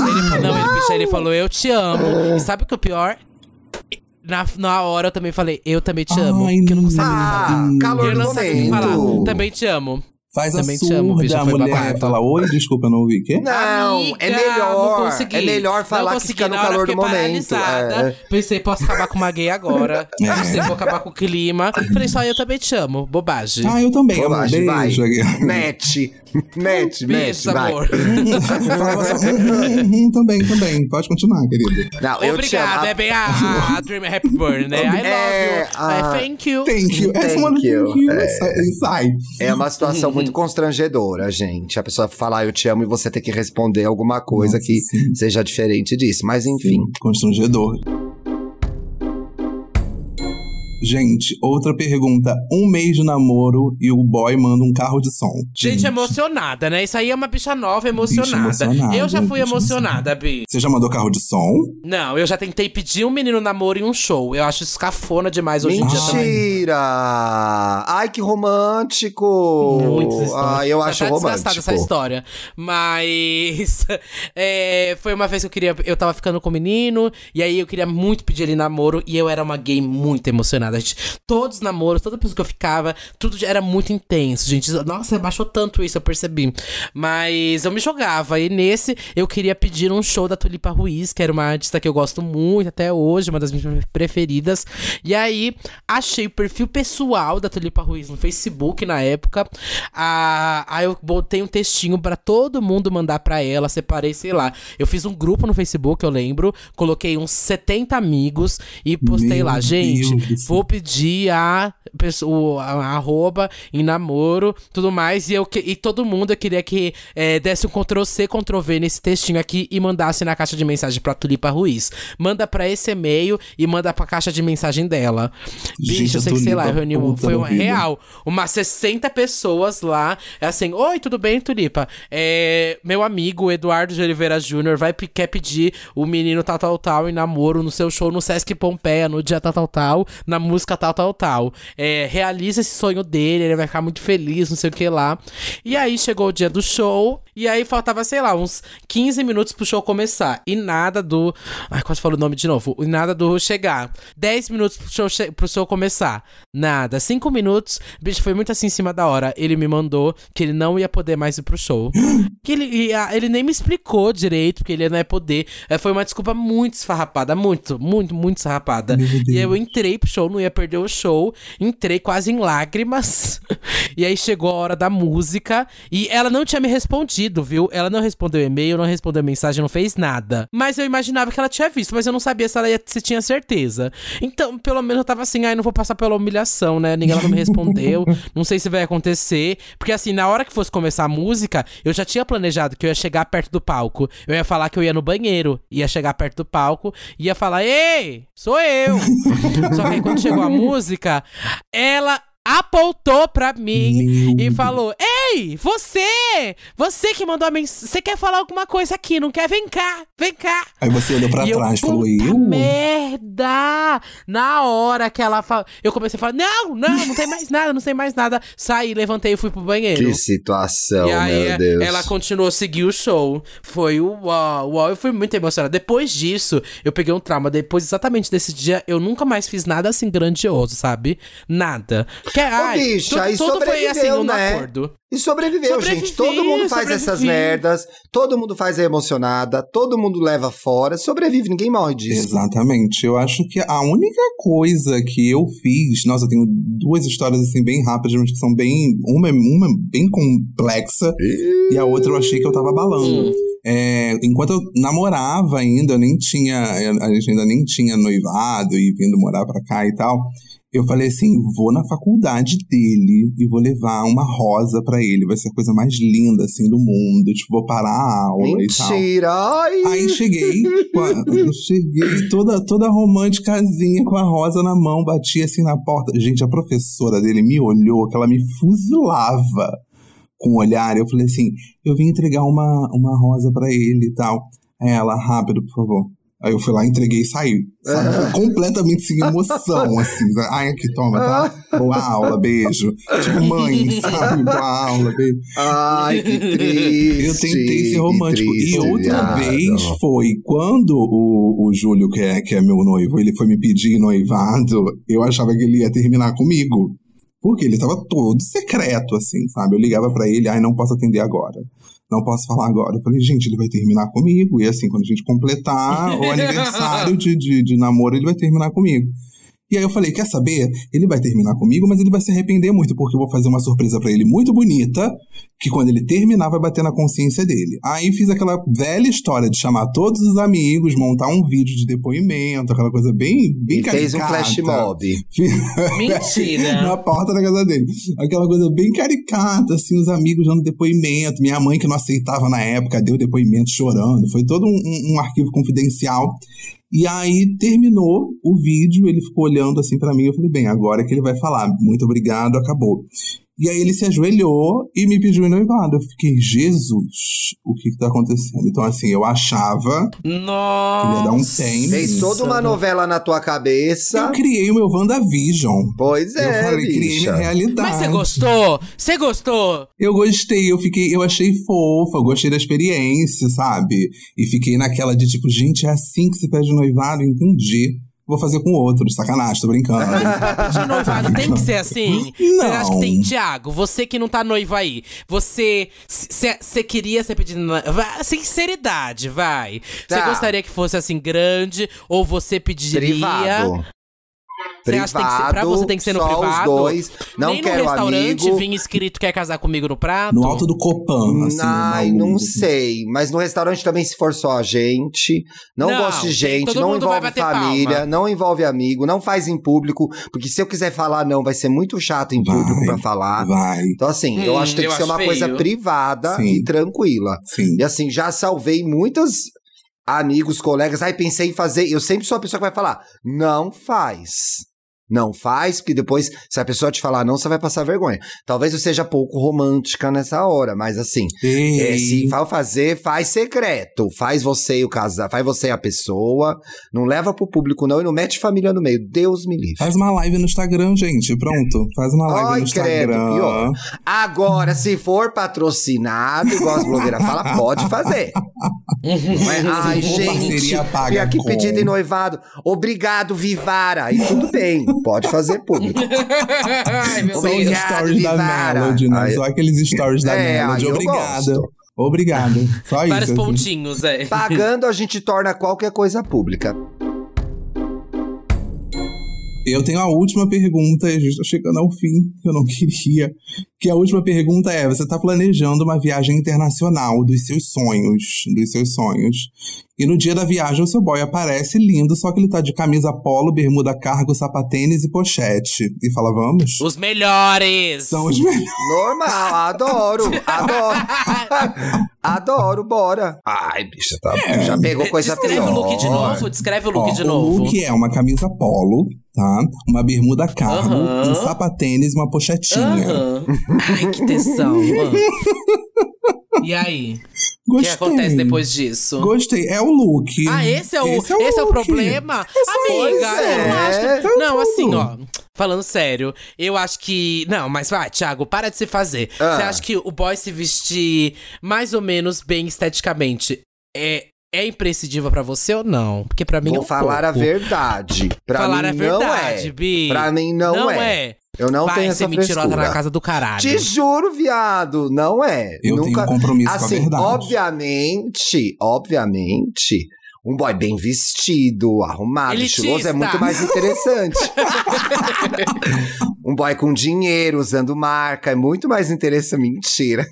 Ele falou, não, ele, bicha, ele falou, eu te amo. E sabe o que é o pior? Na, na hora eu também falei, eu também te amo. Ai, porque eu não sabia Ah, falar. calor Eu não sabia falar. Também te amo. Faz a Também te surda, amo, a mulher babado. fala, oi, desculpa, eu não ouvi. Quê? Não, Amiga, é melhor. não. É melhor falar não que consegui, fica no calor do momento. É. Pensei, posso acabar com uma gay agora. É. Pensei, vou acabar com o clima. Falei, só eu também te amo. Bobagem. Ah, eu também, amor. Bobagem, vai. Beijo. Mete. Mete, mete, vai. amor. Falava só, hum, hum, hum, também, também. Pode continuar, querido. Não, eu te Obrigada, amo. é bem a, a Dream Happy Burn, né? I love É, you. ah, É, thank you. Thank you. Essa Thank you. thank you. É. Sai-. É uma situação Uhum. Muito constrangedora, gente. A pessoa falar eu te amo e você ter que responder alguma coisa Nossa, que sim. seja diferente disso. Mas enfim. Sim, constrangedor. Gente, outra pergunta. Um mês de namoro e o boy manda um carro de som. Gente emocionada, né? Isso aí é uma bicha nova emocionada. emocionada, eu já fui emocionada, Bi. Você já mandou carro de som? Não, eu já tentei pedir um menino namoro em um show. Eu acho isso cafona demais hoje em dia também. Mentira! Ai, que romântico! Muito. Ai, eu Já acho tá desgastada romântico. essa história. Mas é, foi uma vez que eu queria. Eu tava ficando com o menino, e aí eu queria muito pedir ele namoro, e eu era uma gay muito emocionada. Gente, todos os namoros, toda pessoa que eu ficava, tudo era muito intenso, gente. Nossa, baixou tanto isso, eu percebi. Mas eu me jogava, e nesse eu queria pedir um show da Tulipa Ruiz, que era uma artista que eu gosto muito até hoje, uma das minhas preferidas. E aí achei o perfil pessoal da Tulipa Ruiz no Facebook na época. Ah, aí eu botei um textinho pra todo mundo mandar pra ela, separei, sei lá. Eu fiz um grupo no Facebook, eu lembro, coloquei uns 70 amigos e postei Meu lá, gente, céu. Vou pedir a pessoa, a, a arroba em namoro, tudo mais, e eu e todo mundo eu queria que é, desse um Ctrl C, Ctrl V nesse textinho aqui e mandasse na caixa de mensagem pra Tulipa Ruiz. Manda pra esse e-mail e manda pra caixa de mensagem dela. Gente, Bicho, eu sei que sei lá, reuniu, foi uma real, umas 60 pessoas lá, é assim, oi, tudo bem, Tulipa? É, meu amigo Eduardo de Oliveira Júnior vai quer pedir o menino tal, tal, tal em namoro no seu show no Sesc Pompeia, no dia tal, tal, tal, na música tal, tal, tal. É, realiza esse sonho dele, ele vai ficar muito feliz, não sei o que lá. E aí chegou o dia do show E aí faltava, sei lá, uns 15 minutos pro show começar. E nada do. Ai, quase falou o nome de novo. E nada do chegar. 10 minutos pro show, che... pro show começar. Nada. 5 minutos. Bicho, foi muito assim em cima da hora. Ele me mandou que ele não ia poder mais ir pro show. que ele, ele nem me explicou direito, porque ele não ia poder. É, foi uma desculpa muito esfarrapada. Muito, muito, muito esfarrapada. E aí eu entrei pro show, não ia perder o show. Entrei quase em lágrimas. e aí chegou a hora da música. E ela não tinha me respondido, viu? Ela não respondeu e-mail, não respondeu mensagem, não fez nada. Mas eu imaginava que ela tinha visto, mas eu não sabia se ela ia, se tinha certeza. Então, pelo menos eu tava assim, ai, não vou passar pela humilhação, né? Ninguém ela não me respondeu. não sei se vai acontecer. Porque assim, na hora que fosse começar a música, eu já tinha planejado que eu ia chegar perto do palco. Eu ia falar que eu ia no banheiro, ia chegar perto do palco, ia falar: Ei, sou eu! Só que aí quando chegou a música, ela apontou pra mim Meu e falou: Ei, você! Você que mandou a mensagem. Você quer falar alguma coisa aqui, não quer? Vem cá, vem cá. Aí você olhou pra E trás e falou, "Puta eu? Merda! Na hora que ela falou. Eu comecei a falar: Não, não, não tem mais nada, não tem mais nada. Saí, levantei e fui pro banheiro. Que situação, E aí meu Deus. ela continuou a seguir o show. Foi o uau, uau. Eu fui muito emocionada. Depois disso, eu peguei um trauma. Depois, exatamente desse dia, eu nunca mais fiz nada assim grandioso, sabe? Nada. Que, ai, bicha, tudo, e tudo foi assim, sobreviveu, no né? acordo. E sobreviveu, Sobrevivi, gente. Todo mundo faz essas sobrevivi. merdas, todo mundo faz a emocionada, todo mundo leva fora, sobrevive, ninguém morre disso. Exatamente. Eu acho que a única coisa que eu fiz. Nossa, eu tenho duas histórias assim bem rápidas, mas que são bem. Uma, é- uma é bem complexa e a outra eu achei que eu tava abalando. Hum. É, enquanto eu namorava ainda, eu nem tinha. A gente ainda nem tinha noivado e vindo morar pra cá e tal. Eu falei assim: vou na faculdade dele e vou levar uma rosa pra ele. Vai ser a coisa mais linda assim do mundo. Tipo, vou parar a aula e tal. Mentira! Ai! Aí cheguei, eu cheguei toda, toda românticazinha com a rosa na mão, bati assim na porta. Gente, a professora dele me olhou, que ela me fuzilava com o olhar. Eu falei assim: eu vim entregar uma, uma rosa pra ele e tal. Aí ela, rápido, por favor. Aí eu fui lá, entreguei e saí. Sabe? Foi completamente sem emoção, assim. Ai, aqui, toma, tá? Boa aula, beijo. Tipo, mãe, sabe? Boa aula, beijo. Ai, que triste. Eu tentei ser romântico. triste, e outra viado. vez foi quando o, o Júlio, que é, que é meu noivo, ele foi me pedir noivado, eu achava que ele ia terminar comigo. Porque ele tava todo secreto, assim, sabe? Eu ligava pra ele, ai, não posso atender agora. Não posso falar agora. Eu falei, gente, ele vai terminar comigo. E assim, quando a gente completar o aniversário de, de, de namoro, ele vai terminar comigo. E aí eu falei, quer saber? Ele vai terminar comigo, mas ele vai se arrepender muito, porque eu vou fazer uma surpresa pra ele muito bonita, que quando ele terminar vai bater na consciência dele. Aí fiz aquela velha história de chamar todos os amigos, montar um vídeo de depoimento, aquela coisa bem, bem E fez um caricata. flash mob. Mentira. na porta da casa dele. Aquela coisa bem caricata, assim, os amigos dando depoimento. Minha mãe, que não aceitava na época, deu depoimento chorando. Foi todo um, um- um arquivo confidencial. E aí terminou o vídeo, ele ficou olhando assim pra mim. Eu falei, bem, agora é que ele vai falar. Muito obrigado, acabou. E aí ele se ajoelhou e me pediu em noivado. Eu fiquei, Jesus, o que que tá acontecendo? Então, assim, eu achava Nossa. Ele ia dar um tem. Fez toda uma novela na tua eu cabeça. criei o meu WandaVision. Pois é, eu falei, criei bicha. minha realidade. Mas você gostou? Você gostou? Eu gostei, eu fiquei, eu achei fofa, eu gostei da experiência, sabe? E fiquei naquela de tipo, gente, é assim que se pede noivado, entendi. Vou fazer com outro, sacanagem, tô brincando. De noivado tem que ser assim? Você Não. acha que tem. Tiago, você que não tá noivo aí, você. Você queria ser pedido. Sinceridade, vai. Você Tá. gostaria que fosse assim grande? Ou você pediria. Privado. Você acha que tem que ser- pra você tem que ser no só privado? os dois. Não Nem quero no restaurante amigo. vinha escrito quer casar comigo no prato? No alto do Copan, assim. Ai, no não maluco. sei. Mas no restaurante também, se for só a gente. Não, Não, gosto de gente, não vai envolve família, palma. não envolve amigo, não faz em público. Porque se eu quiser falar não, vai ser muito chato em Vai. público pra falar. Vai, Então, assim, eu Hum, acho que tem eu que ser uma coisa feio. privada Sim. e tranquila. sim. E assim, já salvei muitos amigos, colegas. Aí pensei em fazer. Eu sempre sou a pessoa que vai falar: não faz. Não faz, porque depois, se a pessoa te falar não, você vai passar vergonha. Talvez eu seja pouco romântica nessa hora, mas assim, é, se vai fazer, faz secreto. Faz você e o casal, faz você e a pessoa. Não leva pro público, não, e não mete família no meio. Deus me livre. Faz uma live no Instagram, gente. Pronto. Faz uma live Ai, no credo, Instagram. pior. Agora, se for patrocinado, igual as blogueiras falam, pode fazer. Não é? Ai, for gente, paga e aqui com- pedido em noivado. Obrigado, Vivara. E tudo bem, pode fazer público. Ai, meu Só os. Obrigado, stories da Vivara. Melody, né? Ai, Só aqueles stories da É, Melody. eu Obrigada. Obrigado. Só Vários isso. assim. pontinhos, é. Pagando, a gente torna qualquer coisa pública. Eu tenho a última pergunta, e a gente tá chegando ao fim, que eu não queria. Que a última pergunta é: você tá planejando uma viagem internacional dos seus sonhos, dos seus sonhos. E no dia da viagem o seu boy aparece lindo, só que ele tá de camisa polo, bermuda cargo, sapatênis e pochete. E fala, vamos? Os melhores! São os melhores. Normal, adoro, adoro. adoro, bora. Ai, bicha, tá, já pegou coisa Descreve pior. o look de novo, descreve o look Ó, de O novo. look é uma camisa polo, tá? Uma bermuda cargo, um sapatênis e uma pochetinha. Aham. Ai, que tesão. E aí? O que Gostei. acontece depois disso? Gostei. É o look. Ah, esse é o, esse é o, look. problema? Pois Amiga, é. eu não acho. Tá Não, tudo. assim, ó. Falando sério, eu acho que. Não, mas vai, Thiago, para de se fazer. Ah. Você acha que o boy se vestir mais ou menos bem esteticamente é, é imprescindível pra você ou não? Porque pra mim é Vou um falar a pouco. verdade. Pra falar mim a verdade, não é. Bi. Pra mim não, não é. é. Eu não Vai tenho ser essa mentirosa frescura. na casa do caralho. Te juro, viado, não é. Eu Nunca... tenho um compromisso com a assim, verdade. obviamente, obviamente, um boy bem vestido, arrumado, Elitista. estiloso é muito mais interessante. um boy com dinheiro, usando marca, é muito mais interessante. Mentira.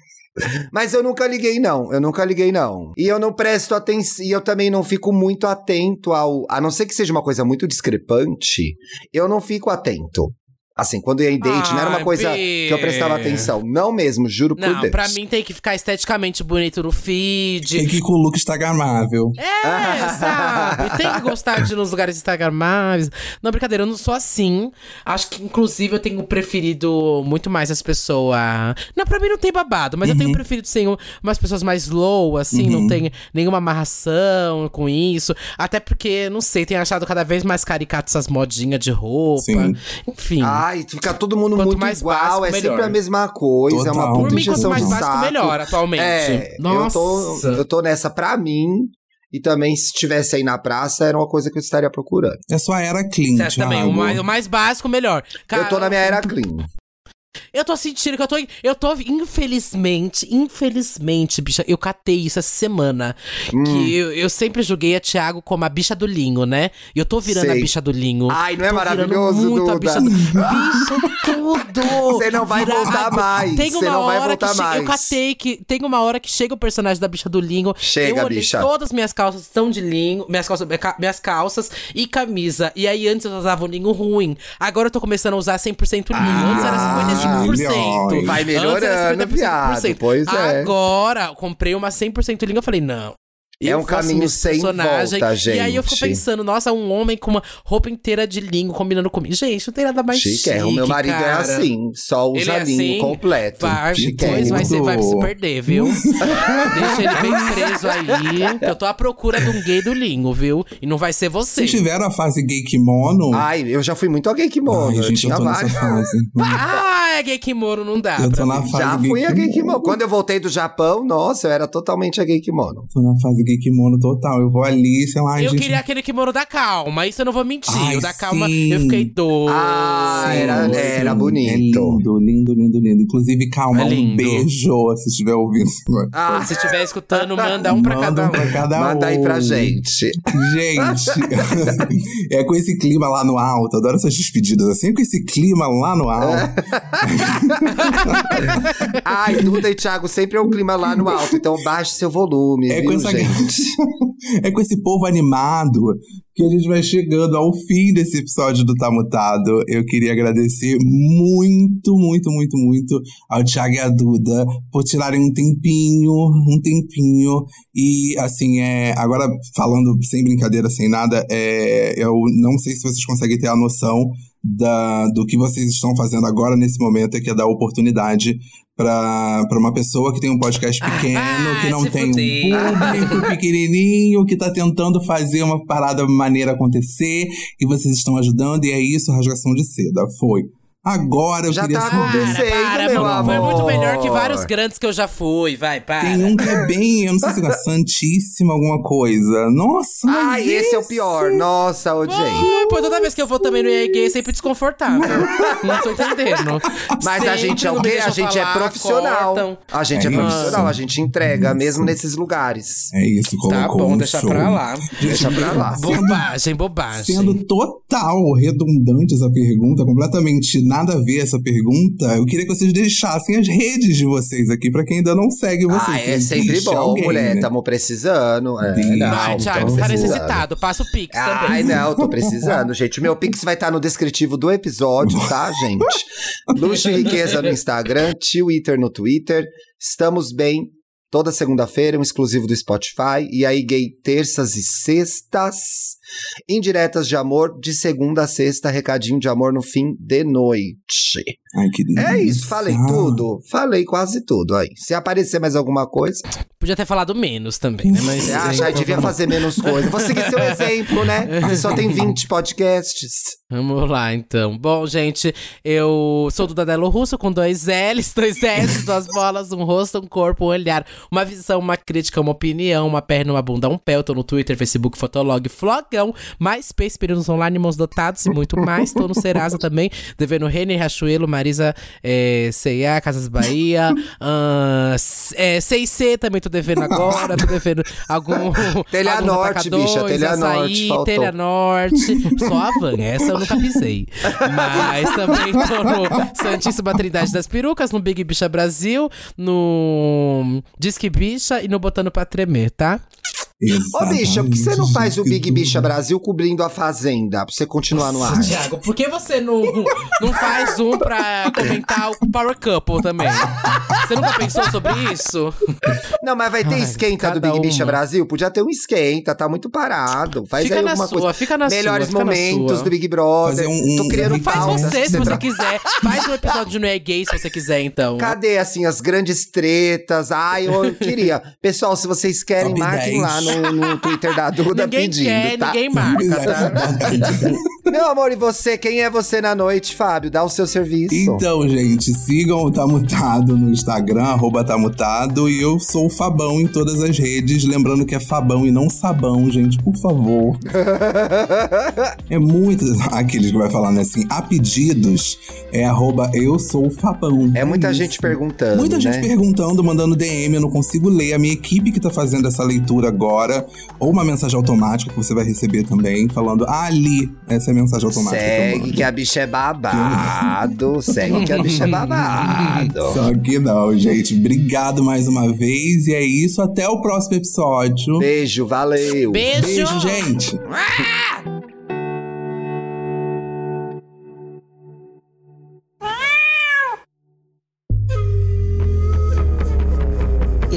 Mas eu nunca liguei, não. Eu nunca liguei, não. E eu não presto atenção. E eu também não fico muito atento ao. A não ser que seja uma coisa muito discrepante, eu não fico atento. Assim, quando ia em date, não era uma coisa que eu prestava atenção. Não mesmo, juro por Não, Deus. pra mim tem que ficar esteticamente bonito no feed. Tem que ir com o look instagramável. É, sabe? Tem que gostar de ir nos lugares instagramáveis. Não, brincadeira, eu não sou assim. Acho que, inclusive, eu tenho preferido muito mais as pessoas. Não, pra mim não tem babado, mas eu tenho preferido, sim, umas pessoas mais low, assim, não tem nenhuma amarração com isso. Até porque, não sei, tenho achado cada vez mais caricato essas modinhas de roupa. Sim. Enfim. Ai, fica todo mundo Quanto muito mais igual, básico, é melhor. sempre a mesma coisa, é uma Total. puta Por mim, quanto mais de básico, saco. melhor, atualmente. É, eu Nossa. tô, eu tô nessa pra mim, e também se estivesse aí na praça, era uma coisa que eu estaria procurando. É sua era clean, Certo, também. O mais, o mais básico, melhor. Cara, eu tô na minha era clean. Eu tô sentindo que eu tô. Eu tô, infelizmente, infelizmente, bicha, eu catei isso essa semana. Hum. Que eu, eu sempre julguei a Thiago como a bicha do linho, né? E eu tô virando Sei. a bicha do linho. Ai, não é Tô maravilhoso, muito a Duda? bicha do... Bicha, tudo! Você não vai voltar mais, Tem você uma não vai voltar que che- Eu mais. catei que. Tem uma hora que chega o personagem da bicha do linho. Chega, eu olhei, bicha. Todas minhas calças estão de linho. Minhas calças, minha ca- minhas calças e camisa. E aí antes eu usava um linho ruim. Agora eu tô começando a usar 100% linho. antes era 55%. Vai Antes melhorando, 55%. viado, pois é. Agora, eu comprei uma 100% linha, eu falei, não. É eu um vou caminho sem volta, E aí eu fico gente. pensando, nossa, um homem com uma roupa inteira de linho combinando comigo. Gente, não tem nada mais chique, Chique, é. O meu marido é cara. assim, só usa Ele é linho assim, completo. Vai, depois vai, ser, vai se perder, viu? Deixa ele bem preso aí. Eu tô à procura de um gay do linho, viu? E não vai ser você. Vocês tiveram a fase gay kimono? Ai, eu já fui muito a gay kimono. Ai, eu gente, eu tinha tô nessa fase. Ah, é gay kimono, não dá. Eu tô na mim. fase Já fui a gay kimono. Quando eu voltei do Japão, nossa, eu era totalmente a gay kimono. Tô na fase gay kimono total. Eu vou ali, sei lá, Eu gente. queria aquele kimono da calma, isso eu não vou mentir. Ai, o da calma, sim. eu fiquei doido. Ah, era, Sim, era sim. bonito. É lindo, lindo, lindo, lindo. Inclusive, calma, É um beijo se estiver ouvindo. Ah, Se estiver escutando, manda um pra Manda cada um um. pra cada manda aí pra um. gente. Gente, é com esse clima lá no alto, adoro essas despedidas assim, com esse clima lá no alto. Ai, Duda e Thiago sempre é um clima lá no alto, então baixe seu volume, É viu, com essa gente? é com esse povo animado que a gente vai chegando ao fim desse episódio do Tá Mutado. Eu queria agradecer muito, muito, muito, muito ao Thiago e à Duda por tirarem um tempinho, um tempinho. E assim, é, agora falando sem brincadeira, sem nada, é, eu não sei se vocês conseguem ter a noção da, do que vocês estão fazendo agora nesse momento é que é dar oportunidade para uma pessoa que tem um podcast pequeno, Ah, que não tem fuder. um público pequenininho, que tá tentando fazer uma parada maneira acontecer e vocês estão ajudando e é isso, rasgação de seda. Foi. Agora eu Já queria tá saber. acontecendo. Para, meu foi, foi amor. muito melhor que vários grandes que eu já fui. Vai, para. Tem um que é bem, eu não sei se é Santíssima alguma coisa. Nossa, mas Ai, esse é o pior. Nossa, odiei. Ai, pô, toda vez que eu vou também no EA Gay é sempre desconfortável. não tô entendendo. Mas a Sempre gente é o quê? A gente é falar, profissional. cortam. A gente é, É profissional, a gente entrega, Isso. mesmo nesses lugares. É isso, colocou Tá bom, um deixa show. pra lá. Deixa pra lá. Bobagem, bobagem. sendo total redundante essa pergunta, completamente nada a ver essa pergunta, eu queria que vocês deixassem as redes de vocês aqui pra quem ainda não segue vocês. Ah, é Se sempre bom, alguém, mulher. né? Tamo precisando. É, Sim. não, Vai, tamo Thiago, você tá necessitado. Passa o Pix Ai, também. não, tô precisando, gente. O meu Pix vai estar no descritivo do episódio, tá, gente? Luxo e Riqueza no Instagram, Twitter no Twitter. Estamos bem toda segunda-feira, um exclusivo do Spotify. E aí, gay, terças e sextas. Indiretas de amor, de segunda a sexta, recadinho de amor no fim de noite. Ai, que delícia. É isso, falei tudo. Falei quase tudo aí. Se aparecer mais alguma coisa, Podia ter falado menos também, né? Mas, você acha que devia fazer menos coisa. Vou seguir seu exemplo, né? Você só tem 20 podcasts. Vamos lá, então. Bom, gente, eu sou do Dadelo Russo com dois L's, dois S, duas bolas, um rosto, um corpo, um olhar, uma visão, uma crítica, uma opinião, uma perna, uma bunda, um pé. Eu tô no Twitter, Facebook, Fotolog, Flogão, MySpace, Períodos Online, Mãos Dotados e muito mais. Tô no Serasa também, devendo Renner, Rachuelo, Marisa, é, C&A, Casas Bahia, ah, C- é, C&C também tô devendo agora, tô devendo algum... Telha Norte, bicha, Telha açaí, Norte. Telha Norte, só a van, essa eu nunca pisei. Mas também tô no Santíssima Trindade das Perucas, no Big Bicha Brasil, no Disque Bicha e no Botando Pra Tremer, tá? Ô, bicha, por que você não faz o Big. Bicha Brasil cobrindo a Fazenda? Pra você continuar no ar. Tiago, por que você não, não faz um pra comentar o Power Couple também? Você nunca pensou sobre isso? Não, mas vai ter Ai, esquenta do Big Bicha uma. Brasil? Podia ter um esquenta, tá muito parado. Faz fica aí na alguma sua, coisa. fica na Melhores sua. momentos sua. do Big Brother. Fazer um- Tô um- criando um Faz você, se você tra- quiser. Faz um episódio de Não é Gay, se você quiser, então. Cadê, assim, as grandes tretas? Ai, eu queria. Pessoal, se vocês querem, marquem 10. lá no, no Twitter da Duda Ninguém pedindo, quer, tá? ninguém marca, tá? Meu amor, e você? Quem é você na noite, Fábio? Dá o seu serviço. Então, gente, sigam o Tá Mutado no Instagram, arroba Tá Mutado, e eu sou o Fabão em todas as redes. Lembrando que é Fabão e não Sabão, gente, por favor. É muito. Aqueles que vai falar, né? Assim, a pedidos é arroba eu sou o Fabão. É muita isso. gente perguntando, Muita né? gente perguntando, mandando DM, eu não consigo ler. A minha equipe que tá fazendo essa leitura agora, ou uma mensagem automática que você vai receber também, falando, ah, ali, essa é a mensagem automática. que eu Segue mando. que a bicha é babado. Segue que a bicha é babado. Só que não, gente. Obrigado mais uma vez. E é isso. Até o próximo episódio. Beijo, valeu. Beijo! Beijo, gente.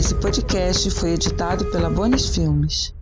Esse podcast foi editado pela Bonis Filmes.